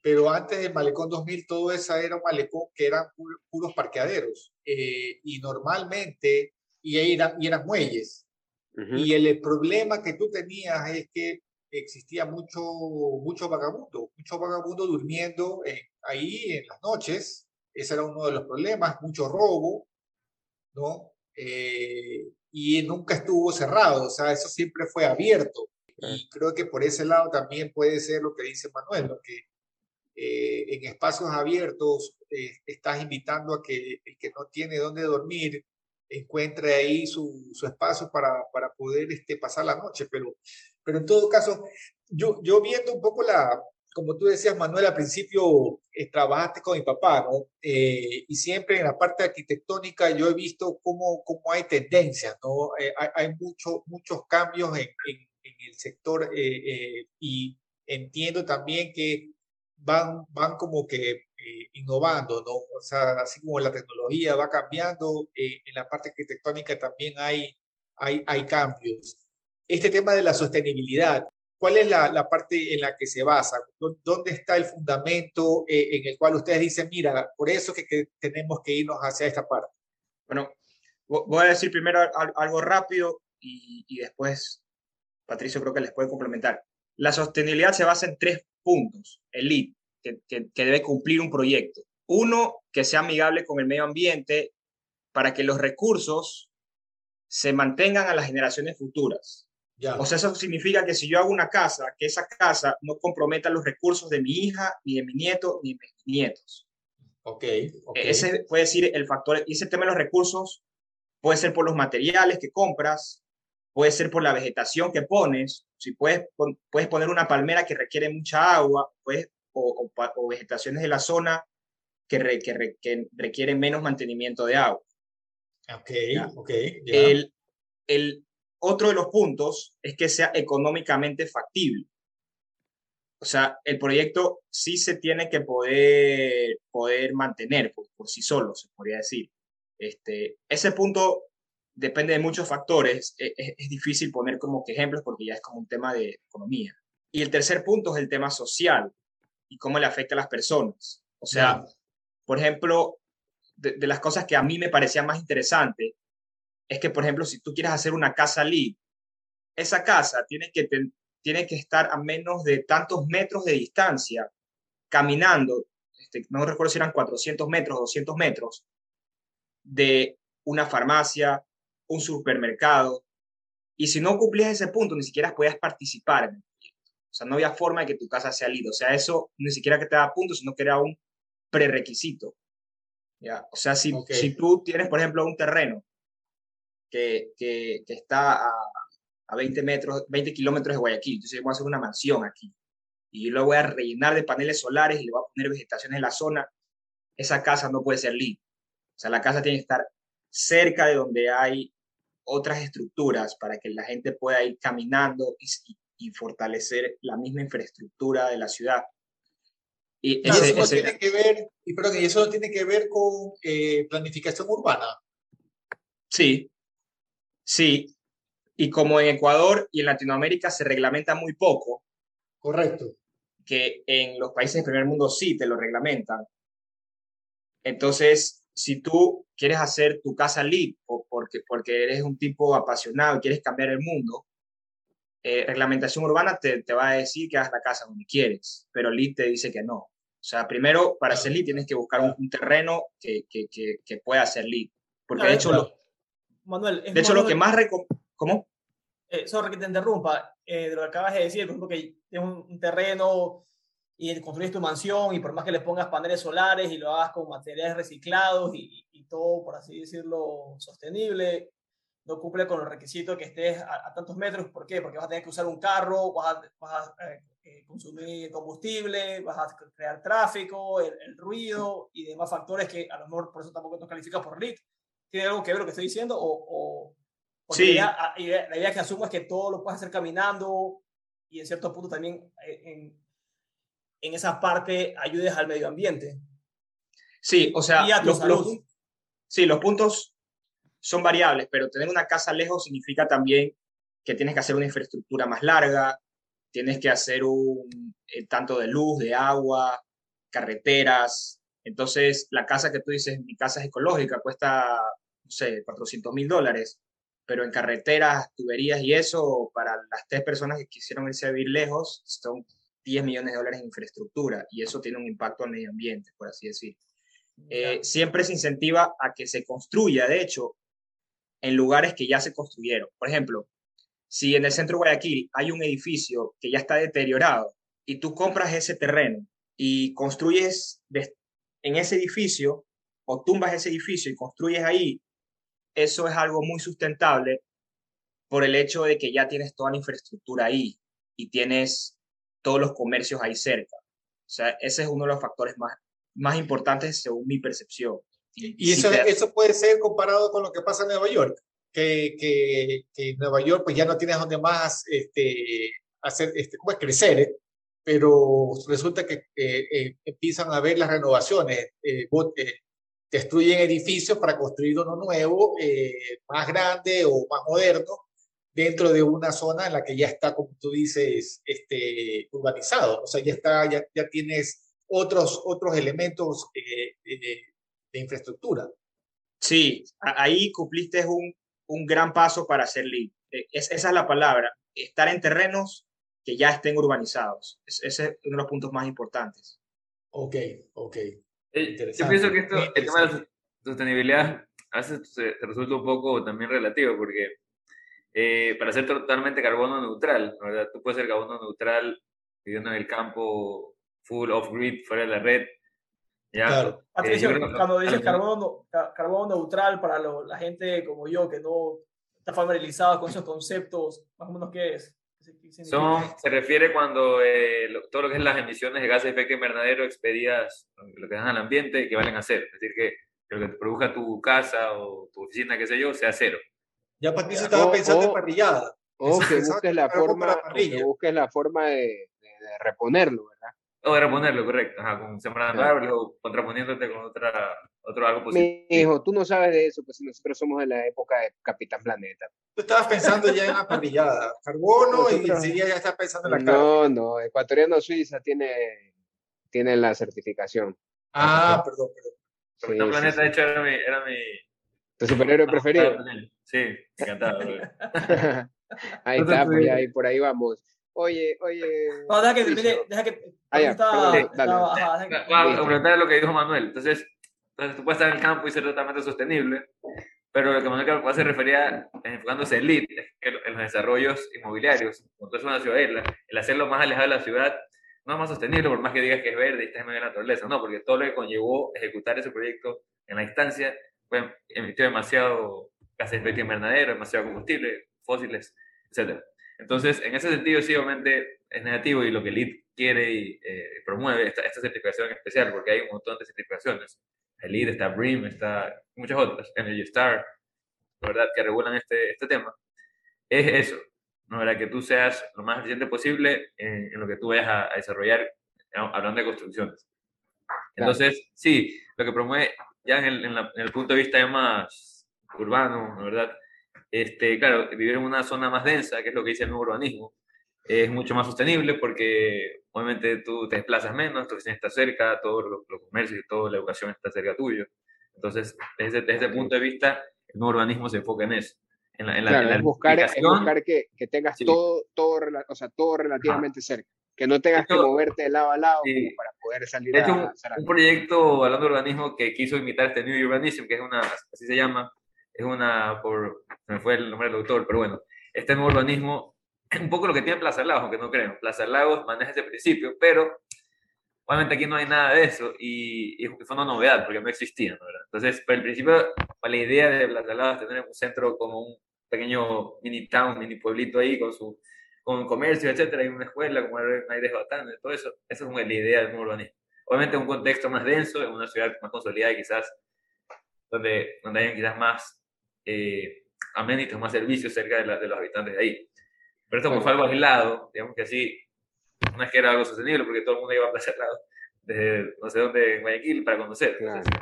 pero antes del Malecón 2000 todo eso era un malecón que eran puros parqueaderos eh, y normalmente y eran, y eran muelles. Y el, problema que tú tenías es que existía mucho, mucho vagabundo, mucho vagabundo durmiendo ahí en las noches. Ese era uno de los problemas, mucho robo, ¿no? Eh, y nunca estuvo cerrado, o sea, eso siempre fue abierto. Y creo que por ese lado también puede ser lo que dice Manuel, lo que eh, en espacios abiertos eh, estás invitando a que el que no tiene dónde dormir encuentre ahí su, su espacio para, para poder este, pasar la noche. Pero, pero en todo caso, yo, yo viendo un poco la, como tú decías, Manuel, al principio eh, trabajaste con mi papá, ¿no? y siempre en la parte arquitectónica yo he visto cómo, cómo hay tendencias, ¿no? hay, hay mucho, muchos cambios en, en, en el sector y entiendo también que van, van como que eh, innovando, ¿no? O sea, así como la tecnología va cambiando, eh, en la parte arquitectónica también hay, hay, hay cambios. Este tema de la sostenibilidad, ¿cuál es la, la parte en la que se basa? ¿Dónde está el fundamento eh, en el cual ustedes dicen, mira, por eso que, que tenemos que irnos hacia esta parte? Bueno, voy a decir primero algo rápido y, y después Patricio creo que les puede complementar. La sostenibilidad se basa en tres puntos, el lead, que, que, debe cumplir un proyecto. Uno, que sea amigable con el medio ambiente para que los recursos se mantengan a las generaciones futuras. O sea, eso significa que si yo hago una casa, que esa casa no comprometa los recursos de mi hija, ni de mi nieto, ni de mis nietos. Ok. okay. Ese puede decir el factor, y ese tema de los recursos puede ser por los materiales que compras, puede ser por la vegetación que pones, si puedes, puedes poner una palmera que requiere mucha agua, puedes, o, o, vegetaciones de la zona que, que, requieren menos mantenimiento de agua. Ok, ok. El, el, otro de los puntos es que sea económicamente factible. O sea, el proyecto sí se tiene que poder, poder mantener por, por sí solo, se podría decir. Este, ese punto depende de muchos factores. E, e, es, difícil poner como que ejemplos porque ya es como un tema de economía. Y el tercer punto es el tema social y cómo le afecta a las personas. O sea, por ejemplo, de, las cosas que a mí me parecían más interesantes es que, por ejemplo, si tú quieres hacer una casa LEED, esa casa tiene que, tiene que estar a menos de tantos metros de distancia, caminando, este, no recuerdo si eran 400 metros, 200 metros, de una farmacia, un supermercado. Y si no cumplías ese punto, ni siquiera podías participar en el proyecto. O sea, no había forma de que tu casa sea LEED. O sea, eso ni siquiera que te da puntos, sino que era un prerequisito. ¿ya? O sea, si, si tú tienes, por ejemplo, un terreno que, que, que está a, a, 20 metros, 20 kilómetros de Guayaquil, entonces voy a hacer una mansión aquí y yo lo voy a rellenar de paneles solares y le voy a poner vegetación en la zona, esa casa no puede ser LEED. O sea, la casa tiene que estar cerca de donde hay otras estructuras para que la gente pueda ir caminando y, y fortalecer la misma infraestructura de la ciudad. Y, eso no tiene que ver, y perdón, eso no tiene que ver con eh, planificación urbana. Sí, sí. Y como en Ecuador y en Latinoamérica se reglamenta muy poco. Correcto. Que en los países del primer mundo sí te lo reglamentan. Entonces, si tú quieres hacer tu casa LEED o porque, porque eres un tipo apasionado y quieres cambiar el mundo, eh, reglamentación urbana te, te, va a decir que hagas la casa donde quieres, pero LEED te dice que no. O sea, primero, para hacer lead tienes que buscar un, terreno que, que, que, pueda hacer lead. Porque de hecho, lo, Manuel, de hecho lo que más... ¿Cómo? Eh, sorry que te interrumpa. Eh, de lo que acabas de decir, por ejemplo, que tienes un, terreno y construyes tu mansión y por más que le pongas paneles solares y lo hagas con materiales reciclados y, y, todo, por así decirlo, sostenible, no cumple con los requisitos que estés a, tantos metros. ¿Por qué? Porque vas a tener que usar un carro, vas a, vas a eh, eh, consumir combustible, vas a crear tráfico, el, ruido y demás factores que a lo mejor por eso tampoco nos califica por RIT. ¿Tiene algo que ver lo que estoy diciendo? O, sí. La idea, la idea, que asumo es que todo lo puedes hacer caminando y en cierto punto también eh, en, en esa parte ayudes al medio ambiente. Sí, o sea, los, los, sí, los puntos son variables, pero tener una casa lejos significa también que tienes que hacer una infraestructura más larga, tienes que hacer un eh, tanto de luz, de agua, carreteras. Entonces, la casa que tú dices, mi casa es ecológica, cuesta, no sé, 400 mil dólares, pero en carreteras, tuberías y eso, para las tres personas que quisieron irse a vivir lejos, son 10 millones de dólares en infraestructura y eso tiene un impacto al medio ambiente, por así decir. Eh, siempre se incentiva a que se construya, de hecho, en lugares que ya se construyeron. Por ejemplo, si en el centro de Guayaquil hay un edificio que ya está deteriorado y tú compras ese terreno y construyes en ese edificio o tumbas ese edificio y construyes ahí, eso es algo muy sustentable por el hecho de que ya tienes toda la infraestructura ahí y tienes todos los comercios ahí cerca. O sea, ese es uno de los factores más, más importantes según mi percepción. Y, eso, eso puede ser comparado con lo que pasa en Nueva York que, que, que, Nueva York pues ya no tienes donde más este, hacer, este, ¿cómo es? crecer, ¿eh? pero resulta que eh, empiezan a ver las renovaciones, eh, destruyen edificios para construir uno nuevo, más grande o más moderno, dentro de una zona en la que ya está, como tú dices, este, urbanizado, o sea, ya, está, ya, ya tienes otros, otros elementos de infraestructura. Sí, ahí cumpliste un, un gran paso para hacer lead. E, es, esa es la palabra, estar en terrenos que ya estén urbanizados. ese es uno de los puntos más importantes. Ok, ok. Eh, yo pienso que esto, el tema de la sostenibilidad a veces se, resulta un poco también relativo, porque eh, para ser totalmente carbono neutral, ¿verdad? Tú puedes ser carbono neutral viviendo en el campo full off-grid, fuera de la red. ¿ya? Claro. Eh, Patricio, creo cuando dices carbono, ca- carbono neutral para lo- la gente como yo que no está familiarizado con esos conceptos, más o menos qué es. Son, se refiere cuando eh, lo- todo lo que es las emisiones de gases de efecto invernadero expedidas, lo que dan al ambiente, equivalen a cero. Es decir, que, lo que produzca tu casa o tu oficina, qué sé yo, sea cero. Ya Patricio estaba O- pensando en o- parrillada. O (laughs) que busques la forma, que busques la forma de, de- de reponerlo, ¿verdad? O de reponerlo, correcto. Ajá, con sembrando Claro. árboles o contraponiéndote con otra, otro algo positivo. Mi hijo, tú no sabes de eso, pues si nosotros somos de la época de Capitán Planeta. Tú estabas pensando ya en la parrillada. Carbono y Nosotros- enseguida ya estás pensando en la carne. No, no, Ecuatoriano Suiza tiene, tiene la certificación. Ah, perdón, perdón. Capitán sí, Planeta, sí. de hecho, era mi... Era mi ¿Tu superhéroe preferido? Sí, encantado. (laughs) ahí está, pues ya, ahí por ahí vamos. Oye, oye. No, deja que termine, deja que... Ah, ya, estaba- perdón, estaba- dale. ajá, deja que- Va a complementar lo que dijo Manuel. Entonces, entonces, tú puedes estar en el campo y ser totalmente sostenible, pero lo que Manuel se refería, enfocándose en que en los desarrollos inmobiliarios, tú es una ciudadela, el hacerlo más alejado de la ciudad no es más sostenible, por más que digas que es verde y estás en medio de la naturaleza, no, porque todo lo que conllevó ejecutar ese proyecto en la instancia, pues, emitió demasiado gases de efecto invernadero, demasiado combustible, fósiles, etc. Entonces, en ese sentido, sí, obviamente es negativo y lo que LEED quiere y eh, promueve esta, esta certificación especial, porque hay un montón de certificaciones. El LEED, está BREEAM, está muchas otras, Energy Star, verdad, que regulan este, este tema, es eso, ¿no? ¿verdad? que tú seas lo más eficiente posible en, en lo que tú vayas a, a desarrollar, hablando de construcciones. Entonces, sí, lo que promueve ya en el, en la- en el punto de vista ya más urbano, ¿no? ¿verdad? Este, claro, vivir en una zona más densa, que es lo que dice el nuevo urbanismo, es mucho más sostenible porque obviamente tú te desplazas menos, tu oficina está cerca, todos los, los comercios y toda la educación está cerca tuyo. Entonces, desde, desde ese punto de vista, el nuevo urbanismo se enfoca en eso. En la, en la, Claro, en la es buscar, es buscar que, que tengas Sí. todo, todo, o sea, todo relativamente cerca. Que no tengas que moverte de lado a lado sí. para poder salir De hecho, a un, hacer un algo. proyecto hablando de urbanismo que quiso imitar este New Urbanism, que es una, así se llama, es una, por, me fue el nombre del autor, pero bueno, este nuevo urbanismo, (clears throat) un poco lo que tiene Plaza Lagos, aunque no creo. Plaza Lagos maneja ese principio, pero obviamente aquí no hay nada de eso y, y fue una novedad porque no existía, ¿no? Entonces, por el principio, pues, la idea de Plaza Lagos es tener un centro como un pequeño mini town, mini pueblito ahí con su con comercio, etcétera, y una escuela, como hay de Batán, todo eso, esa es como la idea del nuevo urbanismo. Obviamente en un contexto más denso, en una ciudad más consolidada quizás donde, donde hayan quizás más eh, amenities, más servicios cerca de, la- de los habitantes de ahí. Pero esto como fue algo aislado, digamos que así, no es que era algo sostenible porque todo el mundo iba a Plaza Lado desde no sé dónde en Guayaquil para conocer. Entonces,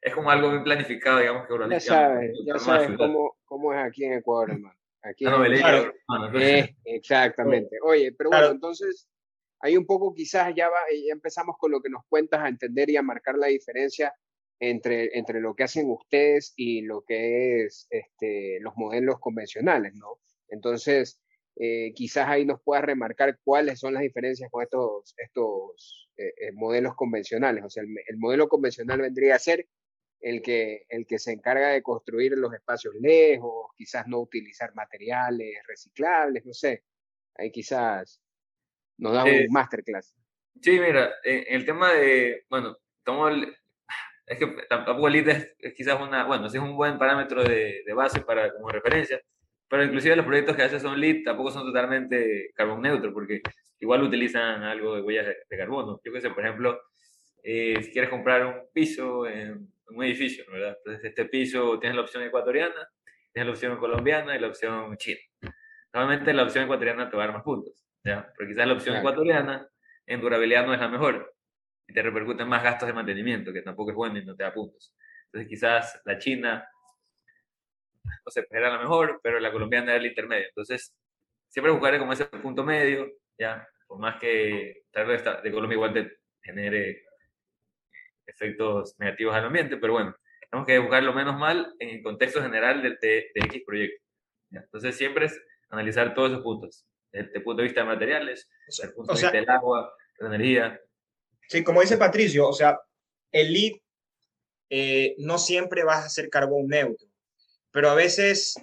es como algo bien planificado, digamos que Ya sabes, ya sabes cómo, cómo es aquí en Ecuador, hermano. Aquí Una en- Claro. entonces- Eh, exactamente. Oye, pero Claro. bueno, entonces hay un poco quizás ya, va, ya empezamos con lo que nos cuentas a entender y a marcar la diferencia entre, entre lo que hacen ustedes y lo que es este, los modelos convencionales, ¿no? Entonces, eh, quizás ahí nos puedas remarcar cuáles son las diferencias con estos, estos eh, eh, modelos convencionales. O sea, el, el modelo convencional vendría a ser el que, el que se encarga de construir los espacios lejos, quizás no utilizar materiales reciclables, no sé. Ahí quizás nos da Eh, un masterclass. Sí, mira, el tema de, bueno, el- es que tampoco el LEED es, quizás una, bueno, sí es un buen parámetro de, de base para como referencia, pero inclusive los proyectos que veces son LEED tampoco son totalmente carbon neutro, porque igual utilizan algo de huellas de, de carbono. Yo qué sé, por ejemplo, eh, si quieres comprar un piso en un edificio. ¿verdad? Entonces este piso tienes la opción ecuatoriana, tienes la opción colombiana y la opción china. Normalmente la opción ecuatoriana te va a dar más puntos, ¿ya? Pero quizás la opción Claro. ecuatoriana en durabilidad no es la mejor y te repercuten más gastos de mantenimiento, que tampoco es bueno y no te da puntos. Entonces quizás la china, no sé, era la mejor, pero la colombiana era la intermedia. Entonces, siempre buscaré como ese punto medio, ¿ya? Por más que tal vez de Colombia igual te genere efectos negativos al ambiente, pero bueno, tenemos que buscar lo menos mal en el contexto general de, de, de X proyecto. ¿ya? Entonces, siempre es analizar todos esos puntos, desde el punto de vista de materiales, desde el punto o de sea, vista del agua, de la energía. Sí, como dice Patricio, o sea, el lead eh, no siempre vas a ser carbón neutro, pero a veces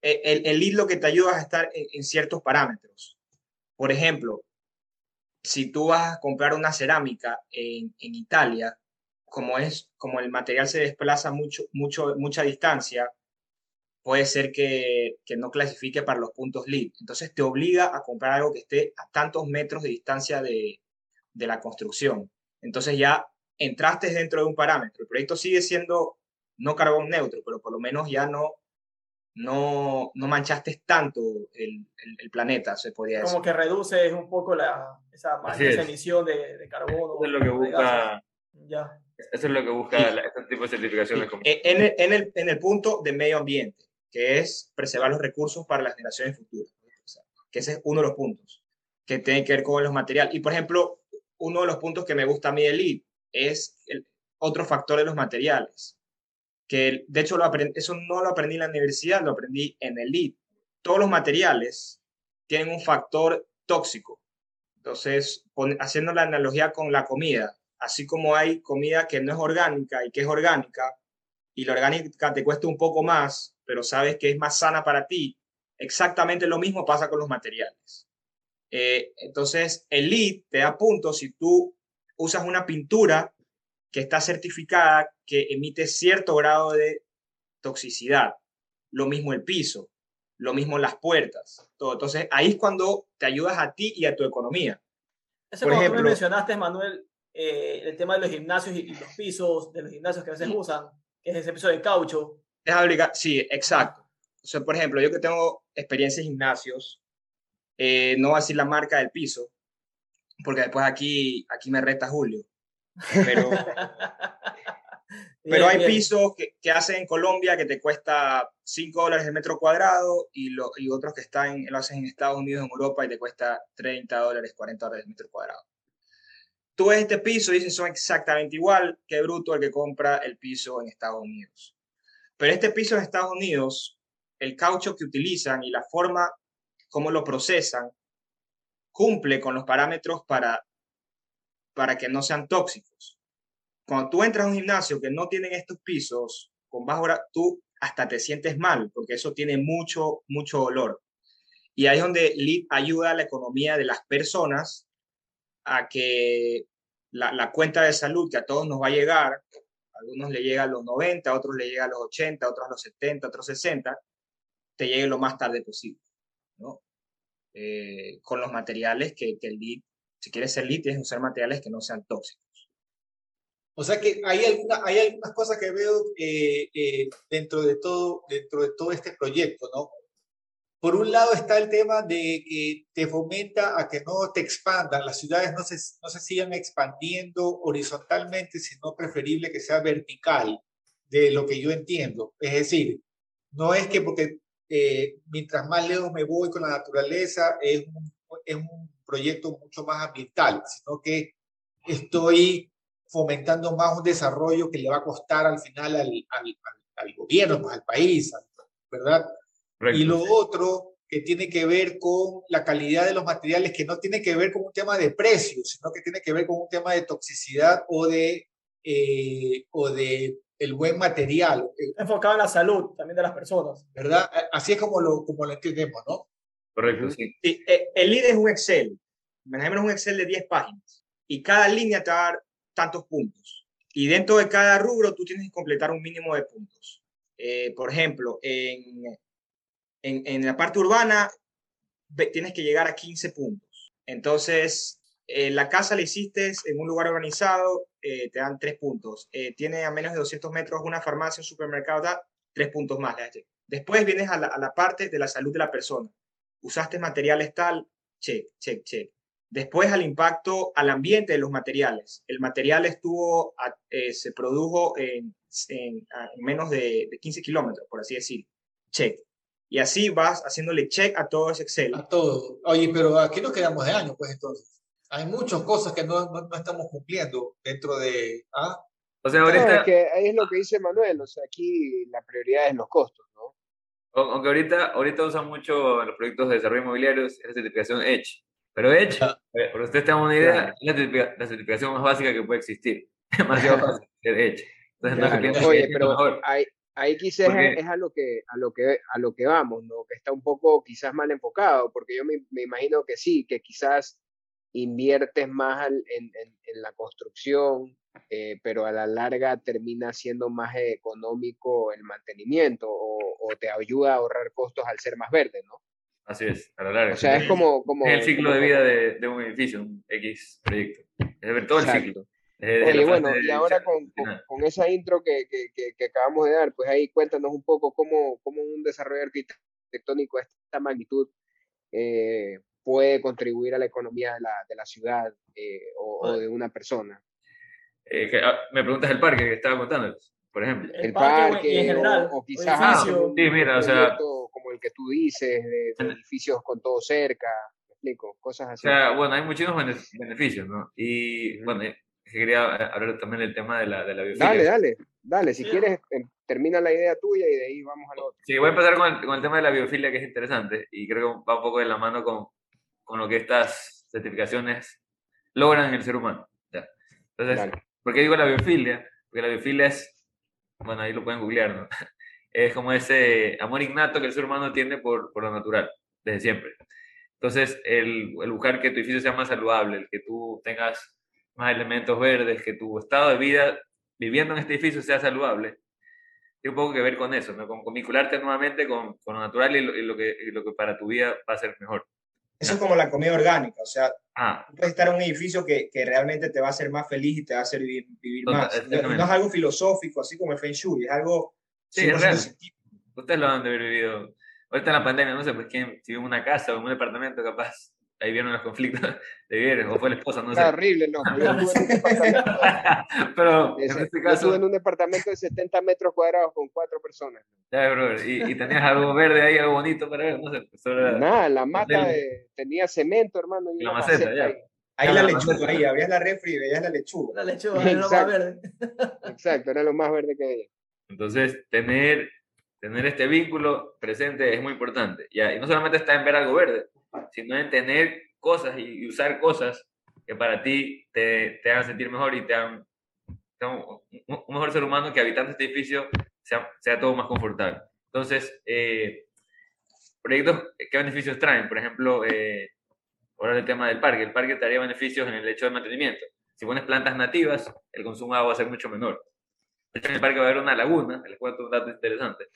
e, el, el lead lo que te ayuda a estar en, ciertos parámetros. Por ejemplo, si tú vas a comprar una cerámica en, en Italia, como, es, como el material se desplaza mucho, mucho, mucha distancia, puede ser que, que, no clasifique para los puntos lead. Entonces te obliga a comprar algo que esté a tantos metros de distancia de, de la construcción. Entonces ya entraste dentro de un parámetro. El proyecto sigue siendo no carbón neutro, pero por lo menos ya no, no, no manchaste tanto el, el, planeta, se podría decir. Como que reduces un poco la, esa, esa emisión de, de, carbono. Eso es lo que busca. Ya. Eso es lo que busca este tipo de certificaciones. En, el, en, el, en el punto de medio ambiente, que es preservar los recursos para las generaciones futuras. que ese es uno de los puntos que tiene que ver con los materiales. Y, por ejemplo, uno de los puntos que me gusta a mí del LEED es otro factor de los materiales, que de hecho eso no lo aprendí en la universidad, lo aprendí en el LEED. Todos los materiales tienen un factor tóxico. Entonces, haciendo la analogía con la comida, así como hay comida que no es orgánica y que es orgánica, y la orgánica te cuesta un poco más, pero sabes que es más sana para ti, exactamente lo mismo pasa con los materiales. Eh, entonces, el LEED te da puntos si tú usas una pintura que está certificada, que emite cierto grado de toxicidad. Lo mismo el piso, lo mismo las puertas. Todo. Entonces, ahí es cuando te ayudas a ti y a tu economía. Eso Por ejemplo, me mencionaste, Manuel, eh, el tema de los gimnasios y, los pisos de los gimnasios que a veces usan, que es ese piso de caucho. sí, exacto. O sea, por ejemplo, yo que tengo experiencia en gimnasios, eh, no voy a decir la marca del piso, porque después aquí, aquí me reta Julio. Pero, (laughs) pero hay pisos que, que, hacen en Colombia que te cuesta 5 dólares el metro cuadrado y, lo, y otros que están, lo hacen en Estados Unidos, en Europa y te cuesta 30 dólares, 40 dólares el metro cuadrado. Tú ves este piso y dices son exactamente igual que bruto el que compra el piso en Estados Unidos. Pero este piso en Estados Unidos, el caucho que utilizan y la forma como lo procesan, cumple con los parámetros para, para que no sean tóxicos. Cuando tú entras a un gimnasio que no tienen estos pisos, con bajo, tú hasta te sientes mal, porque eso tiene mucho, mucho olor. Y ahí es donde LEED ayuda a la economía de las personas a que la, la, cuenta de salud que a todos nos va a llegar, a algunos le llega a los 90, a otros le llega a los 80, a otros a los 70, a otros 60, te llegue lo más tarde posible. ¿No? Eh, con los materiales que, que el lead, si quieres ser lead, tienes que usar materiales que no sean tóxicos. O sea que hay, alguna, hay algunas cosas que veo eh, eh, dentro, de todo, dentro de todo este proyecto, ¿no? Por un lado está el tema de que te fomenta a que no te expandan, las ciudades no se, no se sigan expandiendo horizontalmente, sino preferible que sea vertical, de lo que yo entiendo. Es decir, no es que porque eh, mientras más lejos me voy con la naturaleza, es un, es un proyecto mucho más ambiental, sino que estoy fomentando más un desarrollo que le va a costar al final al, al, al gobierno, pues, al país, ¿verdad? Y lo otro que tiene que ver con la calidad de los materiales, que no tiene que ver con un tema de precio, sino que tiene que ver con un tema de toxicidad o de, eh, o de el buen material. Enfocado en la salud también de las personas. ¿Verdad? Así es como lo, como lo entendemos, ¿no? Correcto, sí. Eh, el lead es un Excel. Manejemos un Excel de 10 páginas. Y cada línea te va a dar tantos puntos. Y dentro de cada rubro tú tienes que completar un mínimo de puntos. Eh, por ejemplo, en, en, en, la parte urbana tienes que llegar a 15 puntos. Entonces, eh, la casa la hiciste en un lugar organizado, eh, te dan tres puntos. Eh, tiene a menos de 200 metros una farmacia, un supermercado, da tres puntos más. Después vienes a la, parte de la salud de la persona. Usaste materiales tal, check, check, check. Después al impacto al ambiente de los materiales. El material estuvo, se produjo en, menos de, de 15 kilómetros, por así decir. Check. Y así vas haciéndole check a todo ese Excel. A todo. Oye, pero aquí nos quedamos de años, pues entonces hay muchas cosas que no, no, estamos cumpliendo dentro de... ¿ah? O sea, ahorita... que ahí es lo que dice Manuel, o sea, aquí la prioridad es los costos, ¿no? Aunque ahorita, ahorita usan mucho en los proyectos de desarrollo inmobiliario la certificación Edge. Pero Edge, eh, para ustedes tengan una idea, es la, certificación más básica que puede existir. (laughs) Demasiado fácil, Edge. Entonces, no Oye, pero hay, Ahí quizás es, a, lo que, a, lo que, a lo que vamos, ¿no? Que está un poco quizás mal enfocado, porque yo me, me imagino que sí, que quizás inviertes más en, en, la construcción, eh, pero a la larga termina siendo más económico el mantenimiento o, o, te ayuda a ahorrar costos al ser más verde, ¿no? Así es, a la larga. O sea, es como... como es el ciclo de vida de, de, un edificio, un X proyecto. Es ver todo el ciclo. Oye, bueno, y ahora con, con, esa intro que, que, que, acabamos de dar, pues ahí cuéntanos un poco cómo, cómo un desarrollo arquitectónico de esta magnitud eh, puede contribuir a la economía de la, de la ciudad eh, o, de una persona. Eh, ah, me preguntas el parque que estaba contando, por ejemplo. El, parque, en general, o, quizás ah, sí, mira, o sea, como el que tú dices, de, edificios con todo cerca, me explico, cosas así. O sea, bueno, hay muchísimos beneficios, ¿no? Y bueno, quería hablar también del tema de la, de la biofilia. Dale, dale, dale, si quieres, em, termina la idea tuya y de ahí vamos al otro. Sí, voy a empezar con el, con el tema de la biofilia, que es interesante, y creo que va un poco de la mano con, con lo que estas certificaciones logran en el ser humano. Entonces, ¿por qué digo la biofilia? Porque la biofilia es, bueno, ahí lo pueden googlear, ¿no? (laughs) Es como ese amor innato que el ser humano tiene por, por lo natural, desde siempre. Entonces, el, el, buscar que tu edificio sea más saludable, el que tú tengas más elementos verdes, que tu estado de vida viviendo en este edificio sea saludable, tiene un poco que ver con eso, ¿no? con, vincularte nuevamente con, con, lo natural y lo, y lo, que, y lo que para tu vida va a ser mejor. Eso es como la comida orgánica, o sea, ah. puedes estar en un edificio que, que, realmente te va a hacer más feliz y te va a hacer vivir, vivir más. No, es algo filosófico, así como el Feng Shui, es algo... Sí, es real. Ustedes lo han de haber vivido. Ahorita en la pandemia, no sé, pues quién, si vive en una casa o en un departamento, capaz, ahí vieron los conflictos (laughs) de vivir, o fue la esposa, no sé. horrible, no. Yo estuve en un (laughs) departamento, Pero en este caso... estuve en un departamento de 70 metros cuadrados con cuatro personas. Ya, bro, y, y tenías algo verde ahí, algo bonito para ver, no sé. Pues, Nada, la mata tenía cemento, hermano. Y la maceta, ya. Ahí. la lechuga, ahí, había la refri y veías la lechuga. La lechuga era lo más verde. (laughs) Exacto, era lo más verde que había. Entonces, tener, tener este vínculo presente es muy importante. Ya, y no solamente está en ver algo verde, sino en tener cosas y, usar cosas que para ti te, te hagan sentir mejor y te hagan, un, mejor ser humano que habitando este edificio sea, sea todo más confortable. Entonces, eh, proyectos, ¿qué beneficios traen? Por ejemplo, eh, ahora el tema del parque. El parque traería beneficios en el hecho de mantenimiento. Si pones plantas nativas, el consumo de agua va a ser mucho menor. En el parque va a haber una laguna, les cuento un dato interesante.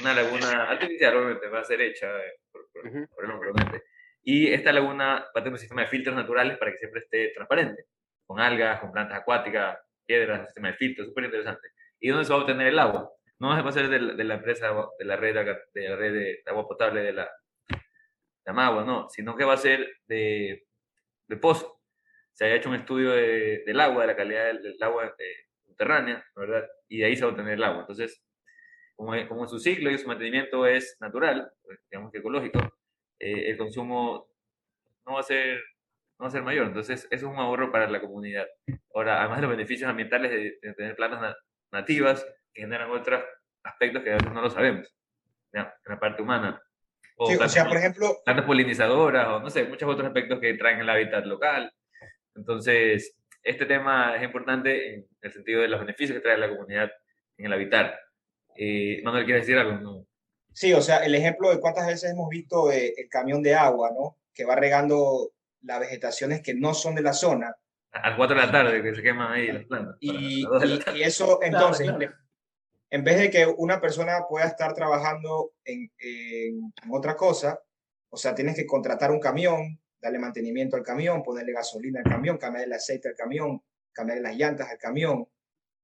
Una laguna artificial, obviamente, va a ser hecha eh, por, por, por el hombre, obviamente. Y esta laguna va a tener un sistema de filtros naturales para que siempre esté transparente, con algas, con plantas acuáticas, piedras, un sistema de filtros, súper interesante. ¿Y dónde se va a obtener el agua? No va a ser de, de la empresa, de la red de, la red de agua potable de la, de Amagua, no, sino que va a ser de, de pozo. Se ha hecho un estudio de, del agua, de la calidad del, agua eh, subterránea, ¿verdad? Y de ahí se va a obtener el agua. Entonces, como, como su ciclo y su mantenimiento es natural, pues, digamos que ecológico, eh, el consumo no va, a ser, no va a ser mayor. Entonces, eso es un ahorro para la comunidad. Ahora, además de los beneficios ambientales de, tener plantas nativas, que generan otros aspectos que a veces no lo sabemos, en la parte humana. O, sí, o sea, por ejemplo... Plantas polinizadoras, o no sé, muchos otros aspectos que traen el hábitat local. Entonces, este tema es importante en el sentido de los beneficios que trae la comunidad en el habitar. Eh, Manuel, ¿quieres decir algo? No. Sí, o sea, el ejemplo de cuántas veces hemos visto eh, el camión de agua, ¿no? Que va regando las vegetaciones que no son de la zona. A las 4 de la tarde que se queman ahí las plantas. Y, y, eso, entonces, en vez de que una persona pueda estar trabajando en, en, otra cosa, o sea, tienes que contratar un camión, darle mantenimiento al camión, ponerle gasolina al camión, cambiar el aceite al camión, cambiar las llantas al camión,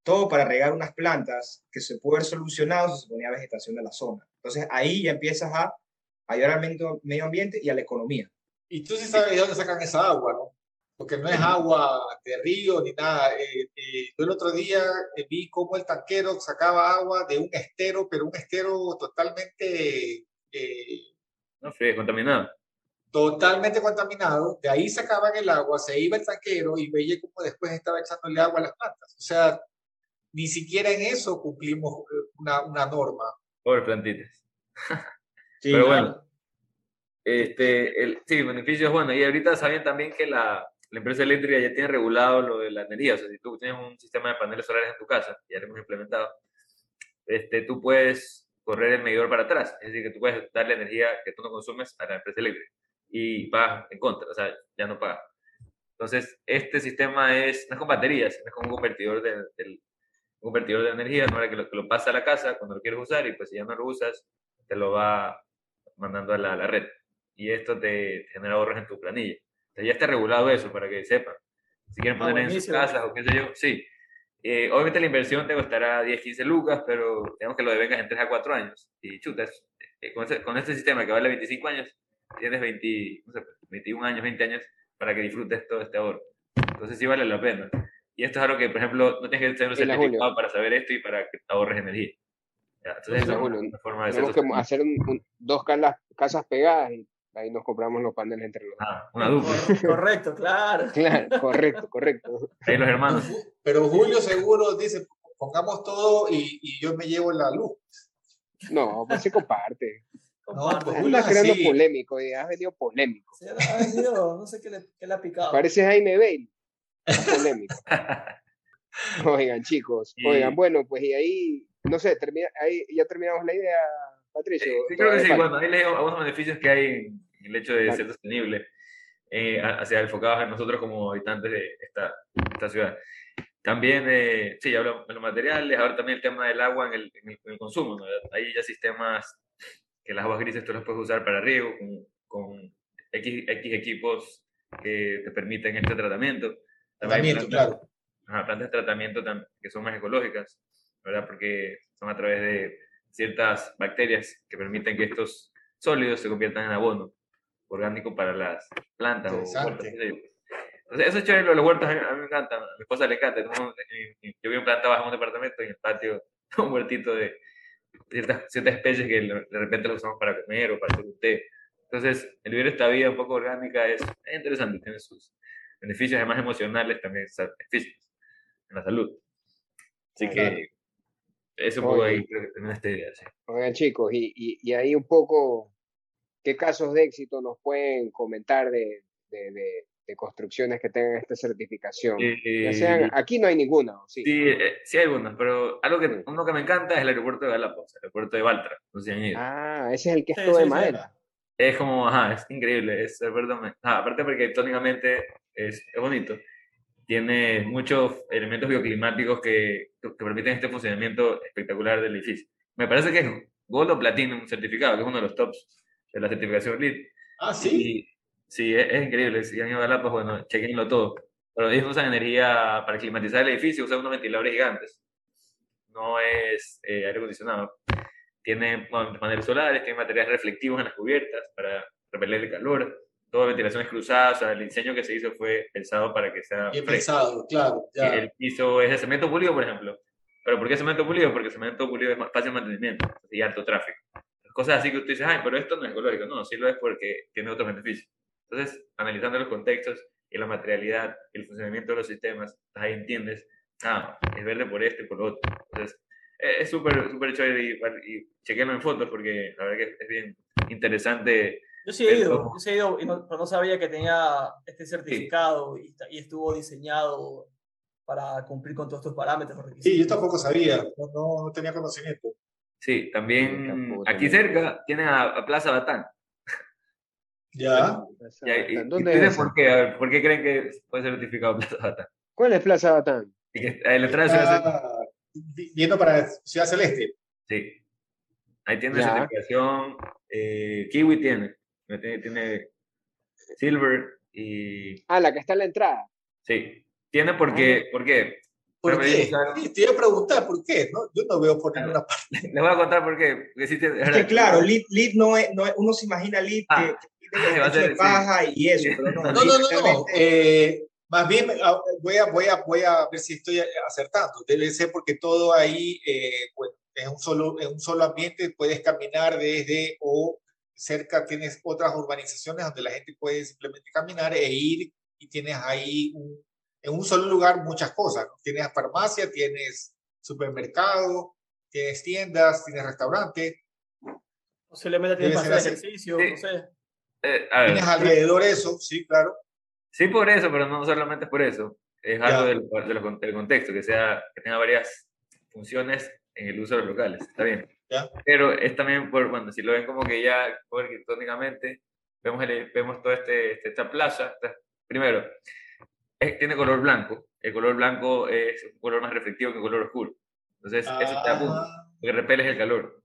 todo para regar unas plantas que se puede haber solucionado si se ponía vegetación de la zona. Entonces ahí ya empiezas a ayudar al medio ambiente y a la economía. Y tú sí sabes de dónde sacan esa agua, ¿no? Porque no es agua de río ni nada. Eh, eh, yo el otro día eh, vi cómo el tanquero sacaba agua de un estero, pero un estero totalmente... no sé, contaminado. Totalmente contaminado. De ahí sacaban el agua, se iba el tanquero y veía cómo después estaba echándole agua a las plantas. O sea, ni siquiera en eso cumplimos eh, una, una norma. Pobre plantitas. (laughs) Pero bueno, este, el, sí, beneficios, bueno, y ahorita saben también que la, la, empresa eléctrica ya tiene regulado lo de la energía, o sea, si tú tienes un sistema de paneles solares en tu casa, ya lo hemos implementado, este, tú puedes correr el medidor para atrás, es decir, que tú puedes darle energía que tú no consumes a la empresa eléctrica y pagas en contra, o sea, ya no pagas. Entonces, este sistema es, no es con baterías, es con un convertidor de, un convertidor de energía, no que lo, que lo pasa a la casa cuando lo quieres usar y pues si ya no lo usas, te lo va mandando a la, la red. Y esto te, genera ahorros en tu planilla. Entonces ya está regulado eso para que sepan. Si quieren ah, poner en sus casas o qué sé yo, sí. Eh, obviamente la inversión te costará 10, 15 lucas, pero tenemos que lo devengas en 3 a 4 años. Y chutas, eh, con, este, con, este, sistema que vale 25 años, tienes 20, no sé, 21 años, 20 años para que disfrutes todo este ahorro. Entonces sí vale la pena. Y esto es algo que, por ejemplo, no tienes que tener un certificado para saber esto y para que ahorres energía. entonces, es una forma de tenemos que hacer dos casas pegadas y ahí nos compramos los paneles entre los ah, una dupla. Correcto, claro. (laughs) Claro, correcto, correcto. Ahí los hermanos. Pero Julio seguro dice, pongamos todo y, y yo me llevo la luz. No, pues se comparte. (laughs) No, pues Julio creando polémico, y has venido polémico. Sí, ha venido, no sé qué le, qué le ha picado. Parece Jaime Bale. Polémico. (laughs) oigan, chicos, oigan, bueno, pues y ahí, no sé, termina, ahí ya terminamos la idea, Patricio. Sí, creo que sí, bueno, ahí leo algunos beneficios que hay el hecho de ser sostenible, eh, hacia enfocados en nosotros como habitantes de esta, esta ciudad. También, eh, sí, ya hablo de los materiales, ahora también el tema del agua en el, en el, consumo, ¿no? hay ya sistemas que las aguas grises tú las puedes usar para riego con, con X, X, equipos que te permiten este tratamiento. Tratamiento, claro. plantas de tratamiento que son más ecológicas, ¿verdad? Porque son a través de ciertas bacterias que permiten que estos sólidos se conviertan en abono orgánico para las plantas. Entonces, eso es chévere, los huertos a mí, me encantan, a mi esposa le encanta. Yo vi un planta bajo un departamento y en el patio un huertito de ciertas, ciertas especies que de repente los usamos para comer o para hacer un té. Entonces, el vivir esta vida un poco orgánica es, interesante, tiene sus beneficios, además emocionales, también físicos, en la salud. Así que eso un poco ahí tengo esta idea. Sí. Oigan, chicos, y, y, y ahí un poco ¿Qué casos de éxito nos pueden comentar de, de, construcciones que tengan esta certificación? sean, aquí no hay ninguna, ¿sí? Sí, eh, sí hay algunas, pero algo que, uno que me encanta es el aeropuerto de Galapagos, el aeropuerto de Baltra. No Ah, ese es el que es todo de madera. Es como, ajá, es increíble, es aparte porque tónicamente es, es, bonito, tiene muchos elementos bioclimáticos que, que, permiten este funcionamiento espectacular del edificio. Me parece que es Gold o Platinum certificado, que es uno de los tops de la certificación LEED. Ah, sí. sí, es, increíble. Si han ido a pues bueno, chequenlo todo. Pero ellos usan energía para climatizar el edificio, usan unos ventiladores gigantes. No es eh, aire acondicionado. Tiene paneles solares, tiene materiales reflectivos en las cubiertas para repeler el calor. Todo ventilaciones cruzadas. O sea, el diseño que se hizo fue pensado para que sea. Bien pensado, claro. El piso es de cemento pulido, por ejemplo. ¿Pero por qué cemento pulido? Porque cemento pulido es más fácil mantenimiento y alto tráfico cosas así que usted dice, ay, pero esto no es ecológico. No, sí lo es porque tiene otros beneficios. Entonces, analizando los contextos y la materialidad y el funcionamiento de los sistemas, ahí entiendes, ah, es verde por este por lo otro. Entonces, e-, es súper, súper chévere y, y chequenlo en fotos porque la verdad que es bien interesante. Yo sí he ido, yo sí he ido, pero no sabía que tenía este certificado y, y, estuvo diseñado para cumplir con todos estos parámetros. Sí, yo tampoco sabía, no, no tenía conocimiento. Sí, también aquí cerca tienen a, Plaza Batán. Ya. ¿Dónde es? Por qué? ¿Por qué creen que puede ser notificado Plaza Batán? ¿Cuál es Plaza Batán? Viendo para Ciudad Celeste. Sí. Ahí tiene la certificación. Eh, Kiwi tiene. Tiene. Tiene Silver y. Ah, la que está en la entrada. Sí. Tiene porque, ah. ¿por qué? ¿Por qué? te iba a preguntar por qué, ¿no? Yo no veo por ninguna parte. (laughs) Les voy a contar por qué. es que claro, lead, lead no, es, no es, uno se imagina lead ah, que, tiene (laughs) baja y eso, pero no. (laughs) No, no, no, eh, más bien ah, voy a, voy, a, voy a ver si estoy acertando. Debe ser porque todo ahí eh, es, un solo, es un solo ambiente, puedes caminar desde o cerca tienes otras urbanizaciones donde la gente puede simplemente caminar e ir y tienes ahí un, en un solo lugar muchas cosas. Tienes farmacia, tienes supermercado, tienes tiendas, tienes restaurante. Posiblemente tienes más ejercicio, no sé. Eh, tienes alrededor eso, sí, claro. Sí, por eso, pero no solamente por eso. Es algo del, del, contexto, que, sea, que tenga varias funciones en el uso de los locales, está bien. Pero es también, por, bueno, si lo ven como que ya arquitectónicamente, vemos, vemos toda este, esta plaza, primero, tiene color blanco, el color blanco es un color más reflectivo que el color oscuro. Entonces, eso te apunta, ah. porque repeles el calor.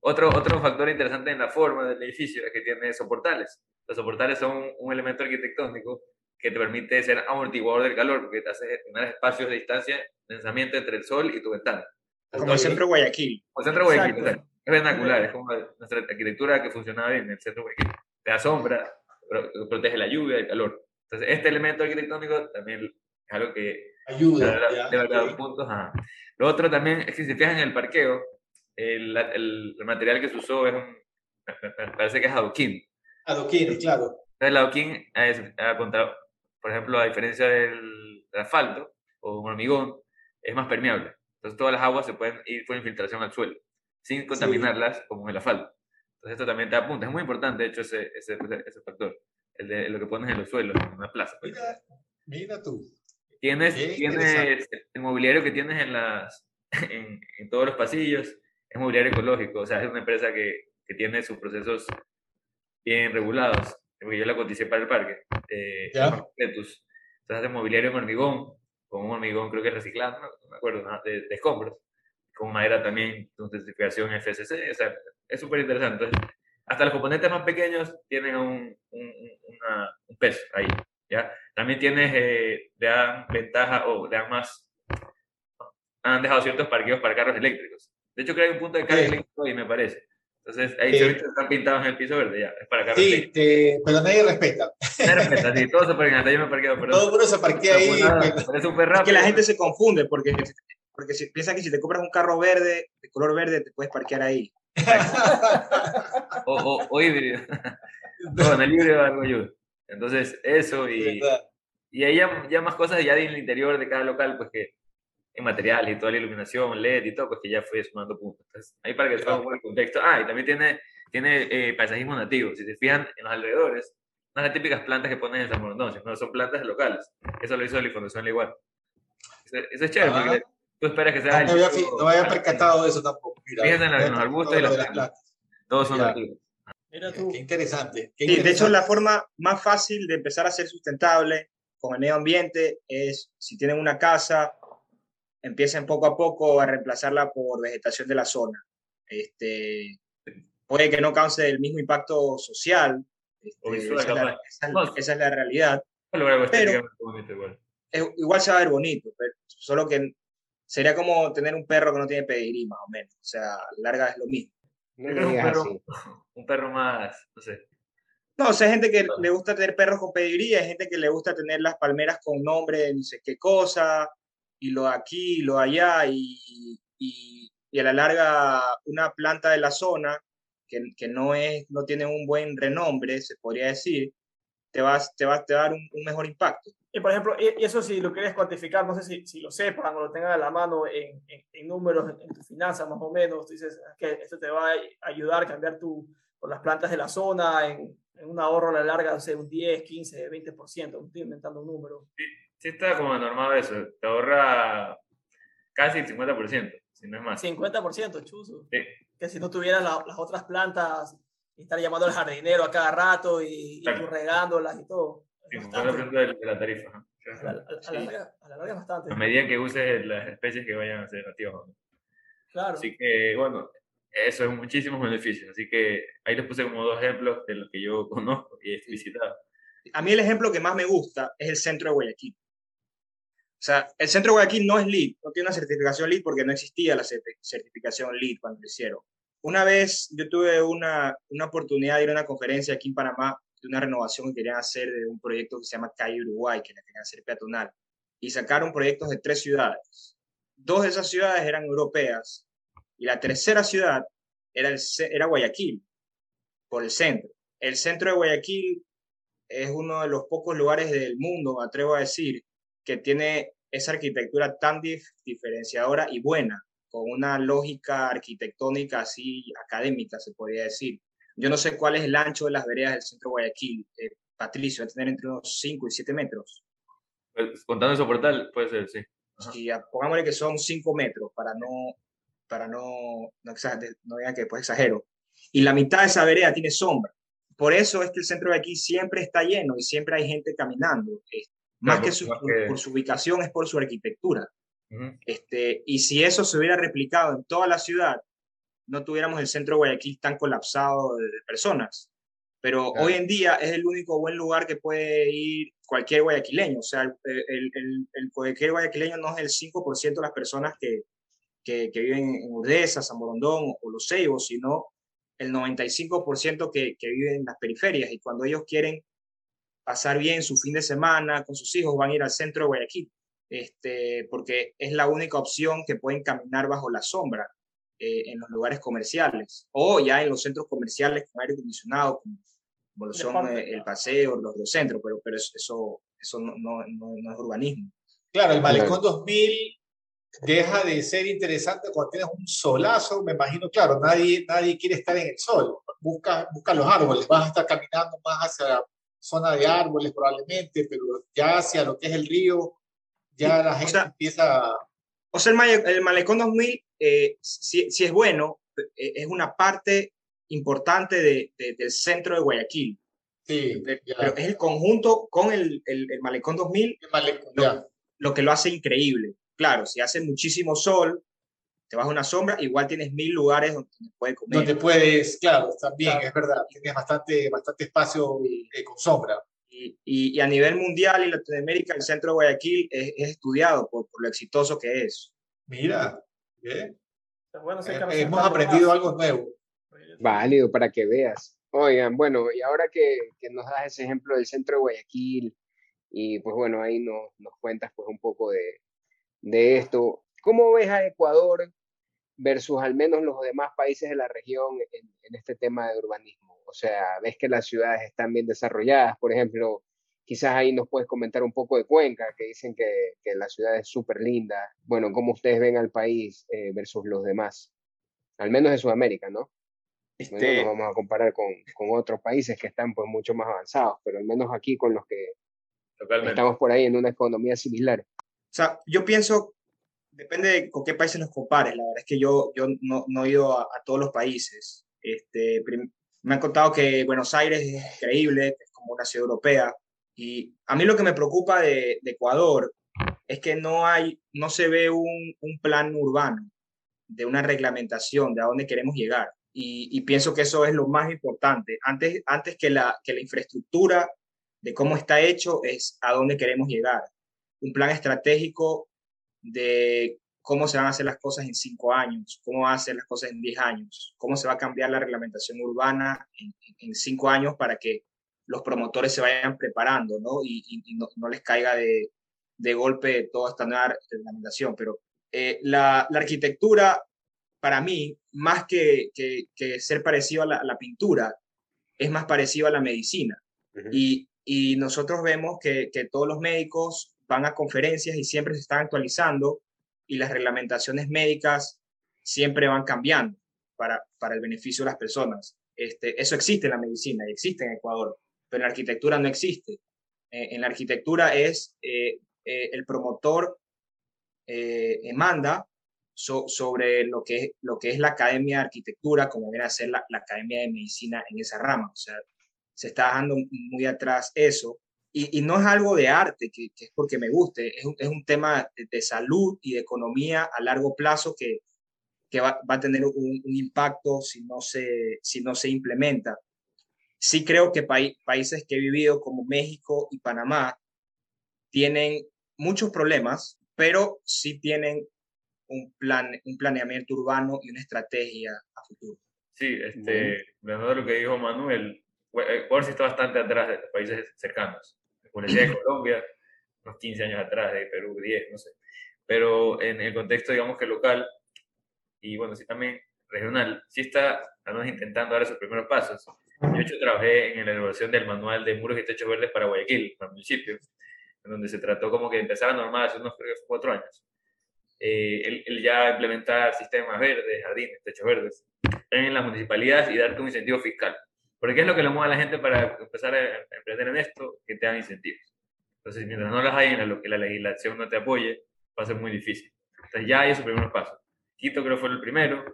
Otro, otro factor interesante en la forma del edificio es que tiene soportales. Los soportales son un elemento arquitectónico que te permite ser amortiguador del calor, porque te hace tener espacios de distancia, lanzamiento entre el sol y tu ventana. Como el centro Guayaquil. Como el centro Guayaquil, es vernacular, es como nuestra arquitectura que funcionaba bien en el centro Guayaquil. Te da sombra, protege la lluvia y el calor. Entonces, este elemento arquitectónico también es algo que ayuda. De verdad, puntos. Lo otro también es que si te fijas en el parqueo, el, el, material que se usó es un, parece que es adoquín. Adoquín, claro. El adoquín es, por ejemplo, a diferencia del, asfalto o un hormigón, es más permeable. Entonces todas las aguas se pueden ir por infiltración al suelo, sin contaminarlas como el asfalto. Entonces esto también te apunta. Es muy importante, de hecho, ese, ese, ese factor, el de lo que pones en los suelos, en una plaza. Mira, mira tú. Tienes, tienes el mobiliario que tienes en, las, (laughs) en, en todos los pasillos, es mobiliario ecológico, o sea, es una empresa que, que tiene sus procesos bien regulados, porque yo la coticé para el parque, eh, entonces hace mobiliario en hormigón, con un hormigón creo que reciclado, no, me acuerdo, de, de, escombros, con madera también, con certificación FSC, o sea, es súper interesante. hasta los componentes más pequeños tienen un, un, un peso ahí, ¿ya? También tienes, eh, le dan ventaja o le dan más, han dejado ciertos parqueos para carros eléctricos. De hecho, creo que hay un punto de carga eléctrico ahí, me parece. Entonces, ahí se están pintados en el piso verde, ya, es para carros Sí, pero nadie respeta. Nadie respeta, sí, todos se parquean, hasta yo me parqueo, pero... Todo el mundo se parquea ahí. es súper rápido. Es que la gente se confunde, porque, porque si, piensa que si te compras un carro verde, de color verde, te puedes parquear ahí. o, o, o híbrido. (laughs) no, en el híbrido algo ayuda. Entonces, eso y... Y ahí ya, ya, más cosas ya del interior de cada local, pues que en materiales y toda la iluminación, LED y todo, pues que ya fue sumando puntos. Entonces, ahí para que se un el contexto. Ah, y también tiene, tiene eh, paisajismo nativo. Si se fijan en los alrededores, no son las típicas plantas que ponen en San Borondón, no son plantas locales. Eso lo hizo la Fundación Igual. Eso, es chévere, porque ah. tú esperas que sea... Ah, no, había, no había percatado de eso tampoco. Fíjate en, los arbustos y las plantas. Todos son nativos. Mira tú. Qué interesante. de hecho, la forma más fácil de empezar a ser sustentable con el medio ambiente es si tienen una casa empiecen poco a poco a reemplazarla por vegetación de la zona. Este, puede que no cause el mismo impacto social, este, esa, es la, esa, es la, realidad. Pero, igual se va a ver bonito, pero solo que sería como tener un perro que no tiene pedigrí, más o menos. O sea, larga es lo mismo. un, perro, (laughs) un perro más, no sé. No, o sea, hay gente que le gusta tener perros con pedigrí, hay gente que le gusta tener las palmeras con nombre de no sé qué cosa, y lo aquí, y lo allá, y, y, a la larga una planta de la zona que, que, no, es, no tiene un buen renombre, se podría decir, te va, te va, te a dar un, mejor impacto. Y por ejemplo, y eso si lo quieres cuantificar, no sé si, si lo sepan o lo tengan a la mano en, en, números, en, tu finanzas más o menos, dices que esto te va a ayudar a cambiar tu, por las plantas de la zona en, un ahorro a la larga, no sé, un 10, 15, 20%, estoy inventando un número. Sí sí está como normado eso. Te ahorra casi el 50%, si no es más. 50%, chuzo. Sí. Que si no tuvieras las otras plantas y estar llamando al jardinero a cada rato y, regándolas y todo. Sí, de, de la tarifa. A la, a, la larga, bastante. A medida que uses las especies que vayan a ser nativas. Claro. Así que, bueno, eso es muchísimos beneficios. Así que ahí les puse como dos ejemplos de los que yo conozco y he visitado. A mí el ejemplo que más me gusta es el centro de Guayaquil. Sea, el centro de Guayaquil no es LEED, no tiene una certificación LEED porque no existía la certificación LEED cuando lo hicieron. Una vez yo tuve una, una oportunidad de ir a una conferencia aquí en Panamá de una renovación que querían hacer de un proyecto que se llama Calle Uruguay, que la querían hacer peatonal, y sacaron proyectos de tres ciudades. Dos de esas ciudades eran europeas y la tercera ciudad era, el, era Guayaquil, por el centro. El centro de Guayaquil es uno de los pocos lugares del mundo, me atrevo a decir, que tiene esa arquitectura tan diferenciadora y buena, con una lógica arquitectónica así académica, se podría decir. Yo no sé cuál es el ancho de las veredas del centro de Guayaquil. Eh, Patricio, va a tener entre unos 5 y 7 metros. Pues, contando ese portal, puede ser, sí. Sí, pongámosle que son 5 metros para no, para no, no, no digan que después exagero, y la mitad de esa vereda tiene sombra. Por eso es que el centro de aquí siempre está lleno y siempre hay gente caminando. Más que, su, por, su ubicación es por su arquitectura. este, y si eso se hubiera replicado en toda la ciudad, no tuviéramos el centro de Guayaquil tan colapsado de, personas. Pero hoy en día es el único buen lugar que puede ir cualquier guayaquileño. O sea, el, el, el, cualquier guayaquileño no es el 5% de las personas que, que, que, viven en Urdesa, San Borondón o Los Ceibos, sino el 95% que, que viven en las periferias. Y cuando ellos quieren pasar bien su fin de semana con sus hijos, van a ir al centro de Guayaquil, este, porque es la única opción que pueden caminar bajo la sombra eh, en los lugares comerciales o ya en los centros comerciales con aire acondicionado, como, son eh, el paseo, los, los centros, pero, pero eso, eso no, no, no, es urbanismo. Claro, el Malecón 2000 deja de ser interesante cuando tienes un solazo, me imagino, claro, nadie, nadie quiere estar en el sol, busca, busca los árboles, vas a estar caminando más hacia la zona de árboles probablemente, pero ya hacia lo que es el río, ya la gente empieza... O sea, el, Malecón 2000, eh, si, si, es bueno, eh, es una parte importante de, del centro de Guayaquil. Sí, pero es el conjunto con el, el, Malecón 2000 lo, lo, que lo hace increíble. Claro, si hace muchísimo sol, te vas a una sombra, igual tienes mil lugares donde puedes comer. Donde puedes, claro, también, es verdad, tienes bastante, bastante espacio eh, con sombra. Y, y, a nivel mundial y Latinoamérica, el centro de Guayaquil es, estudiado por, por, lo exitoso que es. Mira, ¿eh? Bueno, hemos aprendido algo nuevo. Válido para que veas. Oigan, bueno, y ahora que, que, nos das ese ejemplo del centro de Guayaquil, y pues bueno, ahí nos, nos cuentas pues un poco de, de esto. ¿Cómo ves a Ecuador versus al menos los demás países de la región en, este tema de urbanismo? O sea, ves que las ciudades están bien desarrolladas, por ejemplo, quizás ahí nos puedes comentar un poco de Cuenca, que dicen que, la ciudad es súper linda. Bueno, ¿cómo ustedes ven al país eh, versus los demás? Al menos de Sudamérica, ¿no? Este... nos vamos a comparar con, otros países que están pues mucho más avanzados, pero al menos aquí con los que estamos por ahí en una economía similar. O sea, yo pienso, depende de con qué países los compares. La verdad es que yo, yo no, no he ido a, todos los países. Este, me han contado que Buenos Aires es increíble, es como una ciudad europea. Y a mí lo que me preocupa de, de Ecuador es que no, hay, no se ve un, un, plan urbano de una reglamentación de a dónde queremos llegar. Y, y, pienso que eso es lo más importante. Antes, antes que, la, que la infraestructura de cómo está hecho es a dónde queremos llegar un plan estratégico de cómo se van a hacer las cosas en cinco años, cómo van a hacer las cosas en diez años, cómo se va a cambiar la reglamentación urbana en, cinco años para que los promotores se vayan preparando ¿no? y, no, les caiga de, de, golpe toda esta nueva reglamentación. Pero eh, la, la, arquitectura, para mí, más que, que, ser parecido a la, pintura, es más parecido a la medicina. y, y, nosotros vemos que, que todos los médicos van a conferencias y siempre se están actualizando y las reglamentaciones médicas siempre van cambiando para, para el beneficio de las personas. Este, eso existe en la medicina y existe en Ecuador, pero en la arquitectura no existe. Eh, en la arquitectura es eh, eh, el promotor manda sobre lo que, es, lo que es la academia de arquitectura, como viene a ser la, la academia de medicina en esa rama. O sea, se está dejando muy atrás eso y, no es algo de arte, que, es porque me guste, es un, es un tema de, salud y de economía a largo plazo que, que va, va, a tener un, impacto si no, se, si no se implementa. Sí creo que países que he vivido como México y Panamá tienen muchos problemas, pero sí tienen un, plan, un planeamiento urbano y una estrategia a futuro. Sí, este, de lo que dijo Manuel, Ecuador sí está bastante atrás de países cercanos. Universidad de Colombia, unos 15 años atrás, de Perú 10, no sé. Pero en el contexto, digamos que local, y bueno, sí también regional, sí está menos intentando dar esos primeros pasos. Yo, de trabajé en la elaboración del manual de muros y techos verdes para Guayaquil, para el municipio, en donde se trató como que empezar a normal hace unos cuatro años. Eh, el, ya implementar sistemas verdes, jardines, techos verdes en las municipalidades y darte un incentivo fiscal. Porque ¿qué es lo que le mueve a la gente para empezar a emprender en esto? Que te dan incentivos. Entonces, mientras no las hay en lo que la legislación no te apoye, va a ser muy difícil. Entonces, ya hay esos primeros pasos. Quito creo fue el primero,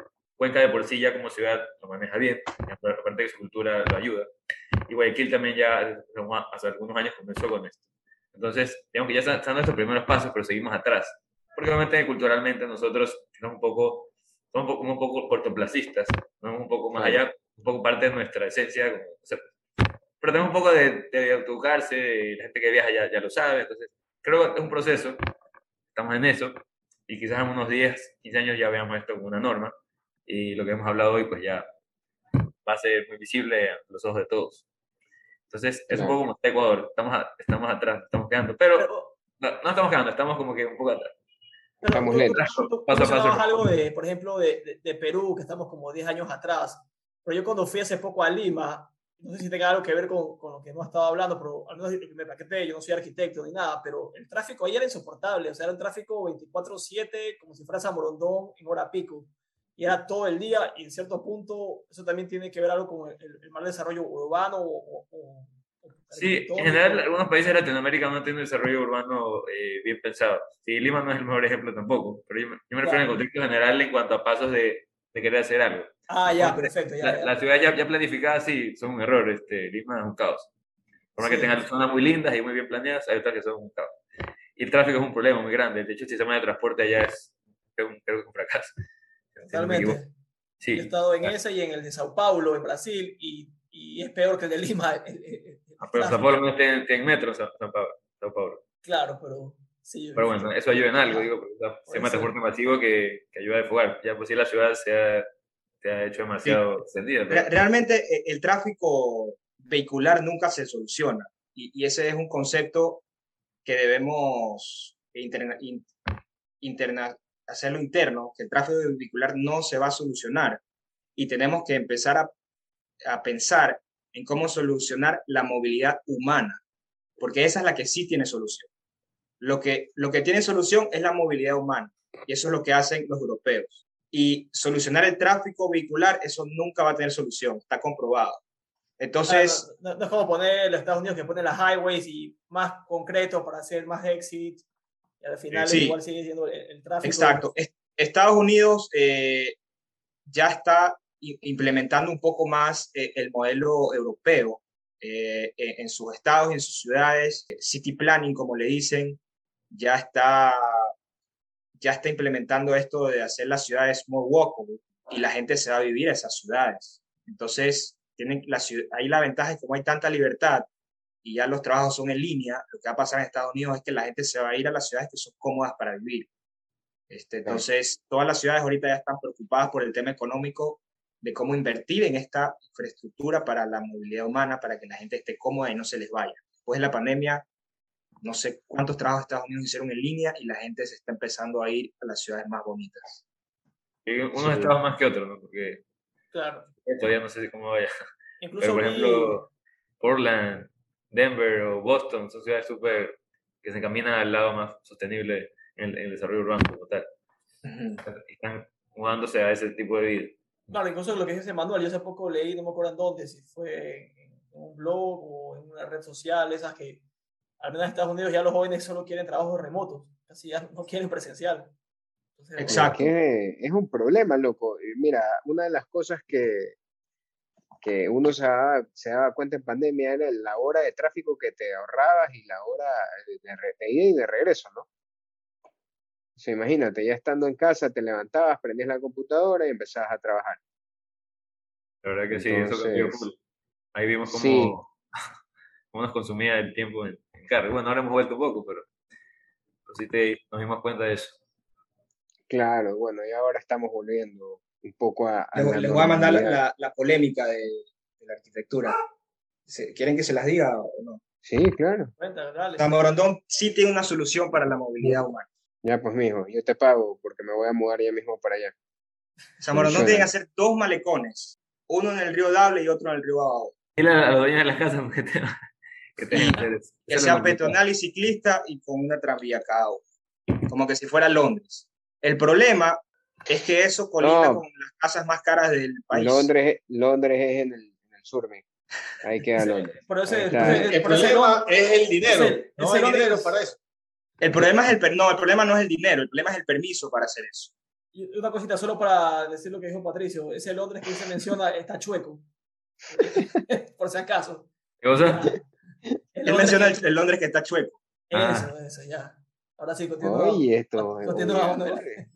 Cuenca de por sí ya como ciudad lo maneja bien, aparte que su cultura lo ayuda. Y Guayaquil también ya hace algunos años comenzó con esto. Entonces, digamos que ya están nuestros primeros pasos, pero seguimos atrás. Porque obviamente culturalmente nosotros somos un poco, somos un poco, cortoplacistas, somos un poco más allá, un poco parte de nuestra esencia. Como, pero tenemos un poco de, de autoeducarse, la gente que viaja ya, ya lo sabe, entonces creo que es un proceso, estamos en eso, y quizás en unos 10, 15 años ya veamos esto como una norma, y lo que hemos hablado hoy pues ya va a ser muy visible a los ojos de todos. Entonces, es un poco como Ecuador, estamos, estamos atrás, estamos quedando, pero no, no, estamos quedando, estamos como que un poco atrás. estamos lentos. Paso a paso. algo de, por ejemplo, de, de, Perú, que estamos como 10 años atrás, pero yo cuando fui hace poco a Lima, no sé si tenga algo que ver con, con, lo que hemos estado hablando, pero al menos me paqueté, yo no soy arquitecto ni nada, pero el tráfico ahí era insoportable, o sea, era un tráfico 24/7, como si fuera Zamorondón en hora pico, y era todo el día, y en cierto punto eso también tiene que ver algo con el, mal desarrollo urbano o, Sí, en general algunos países de Latinoamérica no tienen desarrollo urbano eh, bien pensado. Sí, Lima no es el mejor ejemplo tampoco, pero yo, me refiero en contexto general en cuanto a pasos de, de querer hacer algo. Ah, ya, perfecto. Ya, la, ciudad ya, ya, planificada, sí, son un error. Este, Lima es un caos. Por más que tenga zonas muy lindas y muy bien planeadas, hay otras que son un caos. Y el tráfico es un problema muy grande. De hecho, el sistema de transporte allá es, creo, que es un fracaso. Totalmente. Sí. He estado en ese y en el de Sao Paulo, en Brasil, y, y es peor que el de Lima. (laughs) Ah, pero Sao Paulo no está en, metro, Sao, Paulo. Claro, pero Sí, pero bueno, eso ayuda en algo, digo, porque se llama transporte masivo que, que, ayuda a enfocar. Ya pues sí la ciudad se ha, se ha hecho demasiado extendida. Realmente eh, el tráfico vehicular nunca se soluciona y, y ese es un concepto que debemos interna, interna, hacerlo interno, que el tráfico vehicular no se va a solucionar y tenemos que empezar a, a pensar en cómo solucionar la movilidad humana, porque esa es la que sí tiene solución. Lo que, lo que tiene solución es la movilidad humana y eso es lo que hacen los europeos. Y solucionar el tráfico vehicular, eso nunca va a tener solución, está comprobado. Entonces... no, es como poner los Estados Unidos que pone las highways y más concreto para hacer más exit y al final igual sigue siendo el, tráfico. Exacto. Estados Unidos eh, ya está implementando un poco más eh, el modelo europeo eh, en sus estados y en sus ciudades, city planning, como le dicen, ya está, ya está implementando esto de hacer las ciudades more walkable y la gente se va a vivir a esas ciudades. Entonces, tienen la, ahí la ventaja es que como hay tanta libertad y ya los trabajos son en línea, lo que va a pasar en Estados Unidos es que la gente se va a ir a las ciudades que son cómodas para vivir. Este, entonces, todas las ciudades ahorita ya están preocupadas por el tema económico de cómo invertir en esta infraestructura para la movilidad humana, para que la gente esté cómoda y no se les vaya. Después de la pandemia, no sé cuántos trabajos Estados Unidos hicieron en línea y la gente se está empezando a ir a las ciudades más bonitas. unos estados más que otros, ¿no? Porque claro. todavía no sé cómo vaya. Pero, por ejemplo, Portland, Denver o Boston son ciudades súper que se caminan al lado más sostenible en el, desarrollo urbano como tal. Están mudándose a ese tipo de vida. Claro, incluso lo que dice Manuel, yo hace poco leí, no me acuerdo en dónde, si fue en un blog o en una red social, esas que al menos en Estados Unidos ya los jóvenes solo quieren trabajos remotos, casi ya no quieren presencial. Exacto. Es, un problema, loco. Mira, una de las cosas que, que uno se daba, se daba cuenta en pandemia era la hora de tráfico que te ahorrabas y la hora de, ida y de regreso, ¿no? O sea, imagínate, ya estando en casa, te levantabas, prendías la computadora y empezabas a trabajar. La verdad que sí, eso cambió. Ahí vimos cómo, (laughs) cómo nos consumía el tiempo en, bueno, ahora hemos vuelto un poco, pero, sí te, nos dimos cuenta de eso. Claro, bueno, y ahora estamos volviendo un poco a... Les, voy a mandar la, la, polémica de, la arquitectura. ¿Quieren que se las diga o no? Sí, claro. Morondón sí tiene una solución para la movilidad humana. Ya, pues, mijo, yo te pago porque me voy a mudar ya mismo para allá. Morondón tiene que hacer dos malecones, uno en el río Dable y otro en el río Abajo. Y la, la dueña de las casas, porque te que, que sea peatonal y ciclista y con una tranvía cada uno, como que si fuera Londres. El problema es que eso colinda con las casas más caras del país. Londres, Londres es en el, en el sur, Ahí queda Londres. el, problema es el dinero. no hay dinero para eso. El problema, es el, no, el problema no es el dinero, el problema es el permiso para hacer eso. Y una cosita solo para decir lo que dijo Patricio, ese Londres que se menciona está chueco. (laughs) Por si acaso. ¿Qué cosa? Él menciona el, Londres que está chueco. Eso, ah. eso, ya. Ahora sí, continúa. Oye, esto. Oye,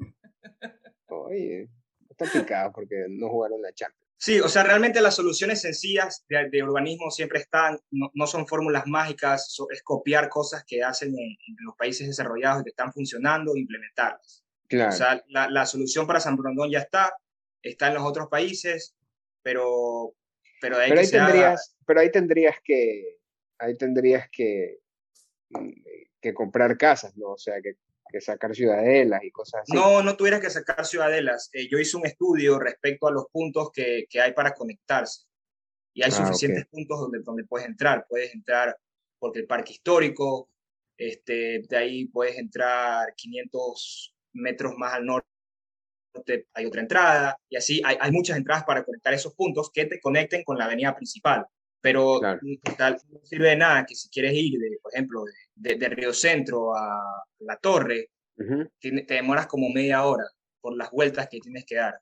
oye, está picado porque no jugaron la Champions. Sí, o sea, realmente las soluciones sencillas de, urbanismo siempre están, no, son fórmulas mágicas, es copiar cosas que hacen en, los países desarrollados y que están funcionando e implementarlas. Claro. O sea, la, la, solución para San Brondón ya está, está en los otros países, pero, pero, ahí, tendrías, pero ahí tendrías que, ahí tendrías que, mm, que comprar casas, ¿no? O sea, que que sacar ciudadelas y cosas así. No, no tuvieras que sacar ciudadelas. Eh, yo hice un estudio respecto a los puntos que, que hay para conectarse. Y hay ah, suficientes puntos donde, donde puedes entrar. Puedes entrar porque el parque histórico, este, de ahí puedes entrar 500 metros más al norte, hay otra entrada, y así hay, hay muchas entradas para conectar esos puntos que te conecten con la avenida principal. Pero tal, no sirve de nada que si quieres ir, de, por ejemplo, de, de, Río Centro a la Torre, te, demoras como media hora por las vueltas que tienes que dar.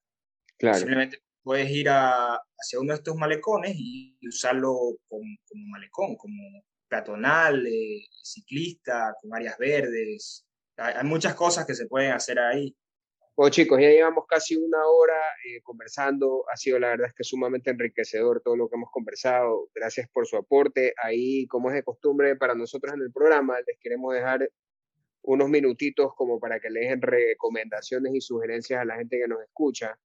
Simplemente puedes ir a, hacia uno de estos malecones y usarlo como, como malecón, como peatonal, eh, ciclista, con áreas verdes. hay muchas cosas que se pueden hacer ahí. Bueno, chicos, ya llevamos casi una hora eh, conversando. Ha sido la verdad es que sumamente enriquecedor todo lo que hemos conversado. Gracias por su aporte. Ahí, como es de costumbre para nosotros en el programa, les queremos dejar unos minutitos como para que le dejen recomendaciones y sugerencias a la gente que nos escucha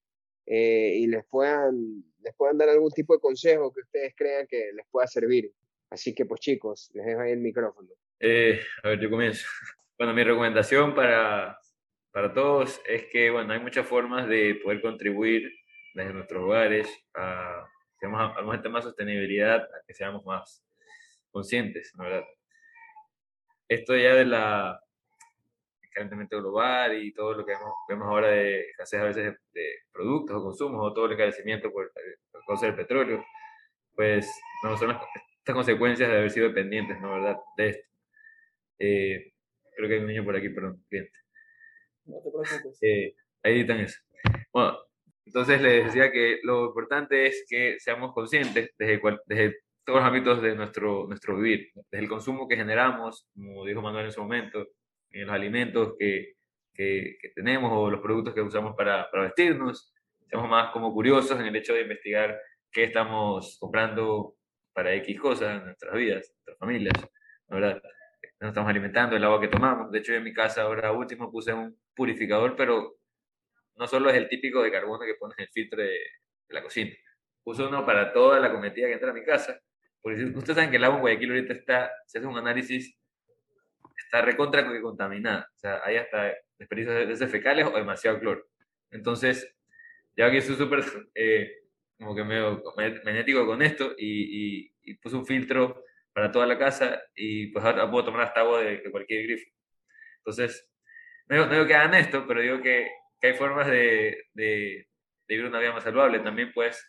eh, y les puedan, les puedan dar algún tipo de consejo que ustedes crean que les pueda servir. Así que, pues chicos, les dejo ahí el micrófono. Eh, a ver, yo comienzo. (laughs) Bueno, mi recomendación para para todos es que, bueno, hay muchas formas de poder contribuir desde nuestros hogares a, digamos, a, a tema de sostenibilidad, a que seamos más conscientes, ¿no verdad? Esto ya de la calentamiento global y todo lo que vemos, vemos ahora de escasez a veces de, productos o consumos o todo el encarecimiento por, por causa del petróleo, pues no son estas consecuencias de haber sido dependientes, ¿no verdad? De esto. Eh, creo que hay un niño por aquí, perdón, cliente. Preocupes. (laughs) Eh, ahí editan eso. Bueno, entonces les decía que lo importante es que seamos conscientes desde, desde todos los ámbitos de nuestro, nuestro vivir, desde el consumo que generamos, como dijo Manuel en su momento, en los alimentos que, que, tenemos o los productos que usamos para, para, vestirnos, seamos más como curiosos en el hecho de investigar qué estamos comprando para X cosas en nuestras vidas, en nuestras familias, ¿verdad? Nos estamos alimentando, el agua que tomamos. De hecho, en mi casa ahora último puse un purificador, pero no solo es el típico de carbono que pones en el filtro de, la cocina. Uso uno para toda la cometida que entra a mi casa. Porque ustedes saben que el agua en Guayaquil ahorita está, se hace un análisis, está recontra contaminada. O sea, hay hasta desperdicios de fecales o demasiado cloro. Entonces, ya que soy súper eh, como que medio magnético con esto y, y, puse un filtro para toda la casa y pues ahora puedo tomar hasta agua de, de cualquier grifo. Entonces, no digo, que hagan esto, pero digo que, que hay formas de, de, vivir una vida más saludable. También, pues,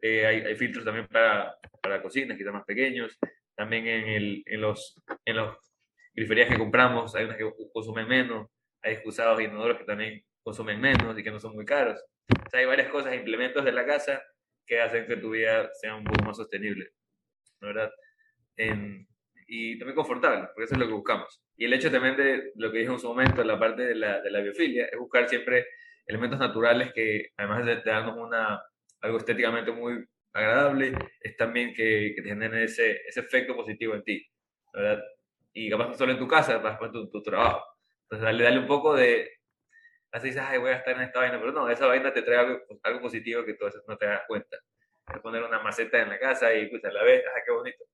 eh, hay, hay, filtros también para, para cocinas, quizás más pequeños. También en, el, en, los, en los griferías que compramos, hay unas que consumen menos. Hay excusados y inodoros que también consumen menos y que no son muy caros. O sea, hay varias cosas, implementos de la casa que hacen que tu vida sea un poco más sostenible, ¿verdad? Y también confortable, porque eso es lo que buscamos. Y el hecho también de lo que dije en su momento, la parte de la, de la biofilia, es buscar siempre elementos naturales que, además de, darnos una, algo estéticamente muy agradable, es también que, que te generen ese, ese efecto positivo en ti, ¿verdad? Y capaz no solo en tu casa, capaz en tu, tu trabajo. Entonces, dale, dale un poco de... Así dices, ay, voy a estar en esta vaina, pero no, esa vaina te trae algo, algo positivo que tú no te das cuenta. Es poner una maceta en la casa y pues a la vez, ah, qué bonito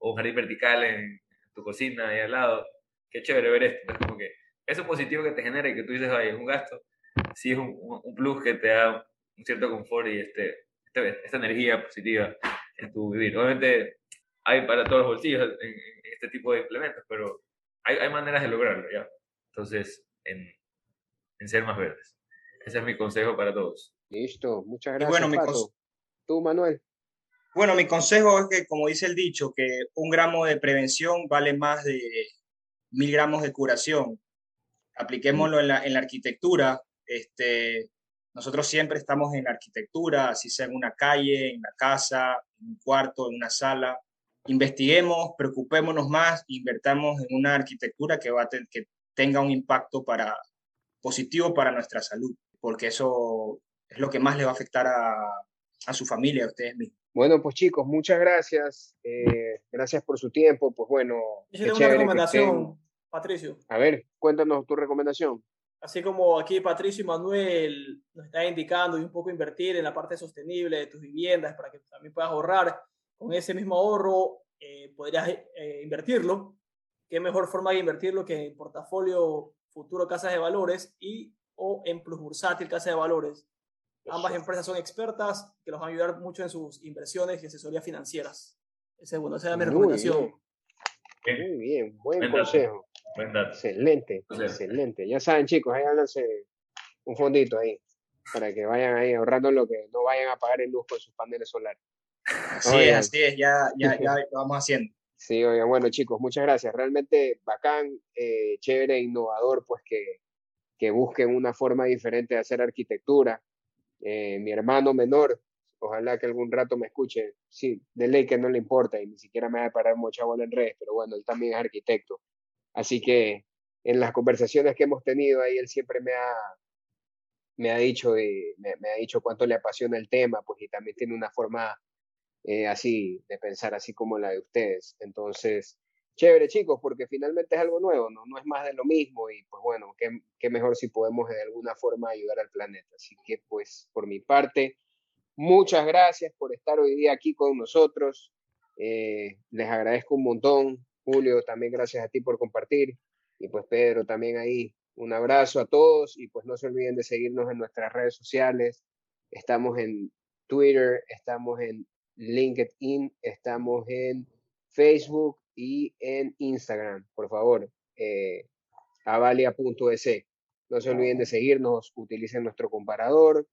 o un jardín vertical en tu cocina ahí al lado. Qué chévere ver esto. Es como que eso positivo que te genera y que tú dices, ay, es un gasto, sí es un, un plus que te da un cierto confort y este, este, esta energía positiva en tu vivir. Obviamente hay para todos los bolsillos en, este tipo de implementos, pero hay, hay, maneras de lograrlo, ¿ya? Entonces, en, en, ser más verdes. Ese es mi consejo para todos. Listo, muchas gracias. bueno, mi Tú, Manuel. Bueno, mi consejo es que, como dice el dicho, que un gramo de prevención vale más de mil gramos de curación. Apliquémoslo en la, en la arquitectura. este, nosotros siempre estamos en la arquitectura, así sea en una calle, en la casa, en un cuarto, en una sala. Investiguemos, preocupémonos más, invertamos en una arquitectura que, va a que tenga un impacto para, positivo para nuestra salud, porque eso es lo que más le va a afectar a, a su familia, a ustedes mismos. Bueno, pues chicos, muchas gracias. Eh, gracias por su tiempo. Pues bueno. Yo tengo una recomendación, Patricio. A ver, cuéntanos tu recomendación. Así como aquí Patricio y Manuel nos están indicando y un poco invertir en la parte sostenible de tus viviendas para que también puedas ahorrar, con ese mismo ahorro eh, podrías eh, invertirlo. ¿Qué mejor forma de invertirlo que en portafolio futuro casas de valores y o en plus bursátil casa de valores? Ambas empresas son expertas que los van a ayudar mucho en sus inversiones y asesorías financieras. Esa es, bueno, esa es mi recomendación. Muy bien, buen, consejo. Excelente, excelente. Ya saben, chicos, ahí háganse un fondito ahí para que vayan ahí ahorrando lo que no vayan a pagar el luz con sus paneles solares. Así es, así es, ya, ya, (laughs) ya lo vamos haciendo. Sí, oigan, bueno, chicos, muchas gracias. Realmente bacán, eh, chévere, innovador, pues que, que busquen una forma diferente de hacer arquitectura eh, mi hermano menor, ojalá que algún rato me escuche, sí, de ley que no le importa y ni siquiera me va a parar mucha bola en redes, pero bueno, él también es arquitecto. Así que en las conversaciones que hemos tenido ahí, él siempre me ha, me ha dicho, eh, me, ha dicho cuánto le apasiona el tema, pues y también tiene una forma eh, así de pensar así como la de ustedes. Entonces, chévere chicos, porque finalmente es algo nuevo, ¿no? No es más de lo mismo y pues bueno, qué, qué, mejor si podemos de alguna forma ayudar al planeta. Así que pues por mi parte, muchas gracias por estar hoy día aquí con nosotros. Eh, les agradezco un montón. Julio, también gracias a ti por compartir. Y pues Pedro, también ahí un abrazo a todos y pues no se olviden de seguirnos en nuestras redes sociales. Estamos en Twitter, estamos en LinkedIn, estamos en Facebook y en Instagram, por favor, eh, avalia.es. No se olviden de seguirnos, utilicen nuestro comparador,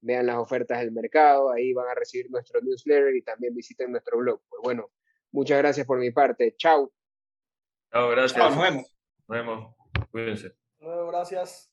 vean las ofertas del mercado, ahí van a recibir nuestro newsletter y también visiten nuestro blog. Pues bueno, muchas gracias por mi parte. Chao. Chao, gracias. nos vemos. Nos vemos. Cuídense. gracias.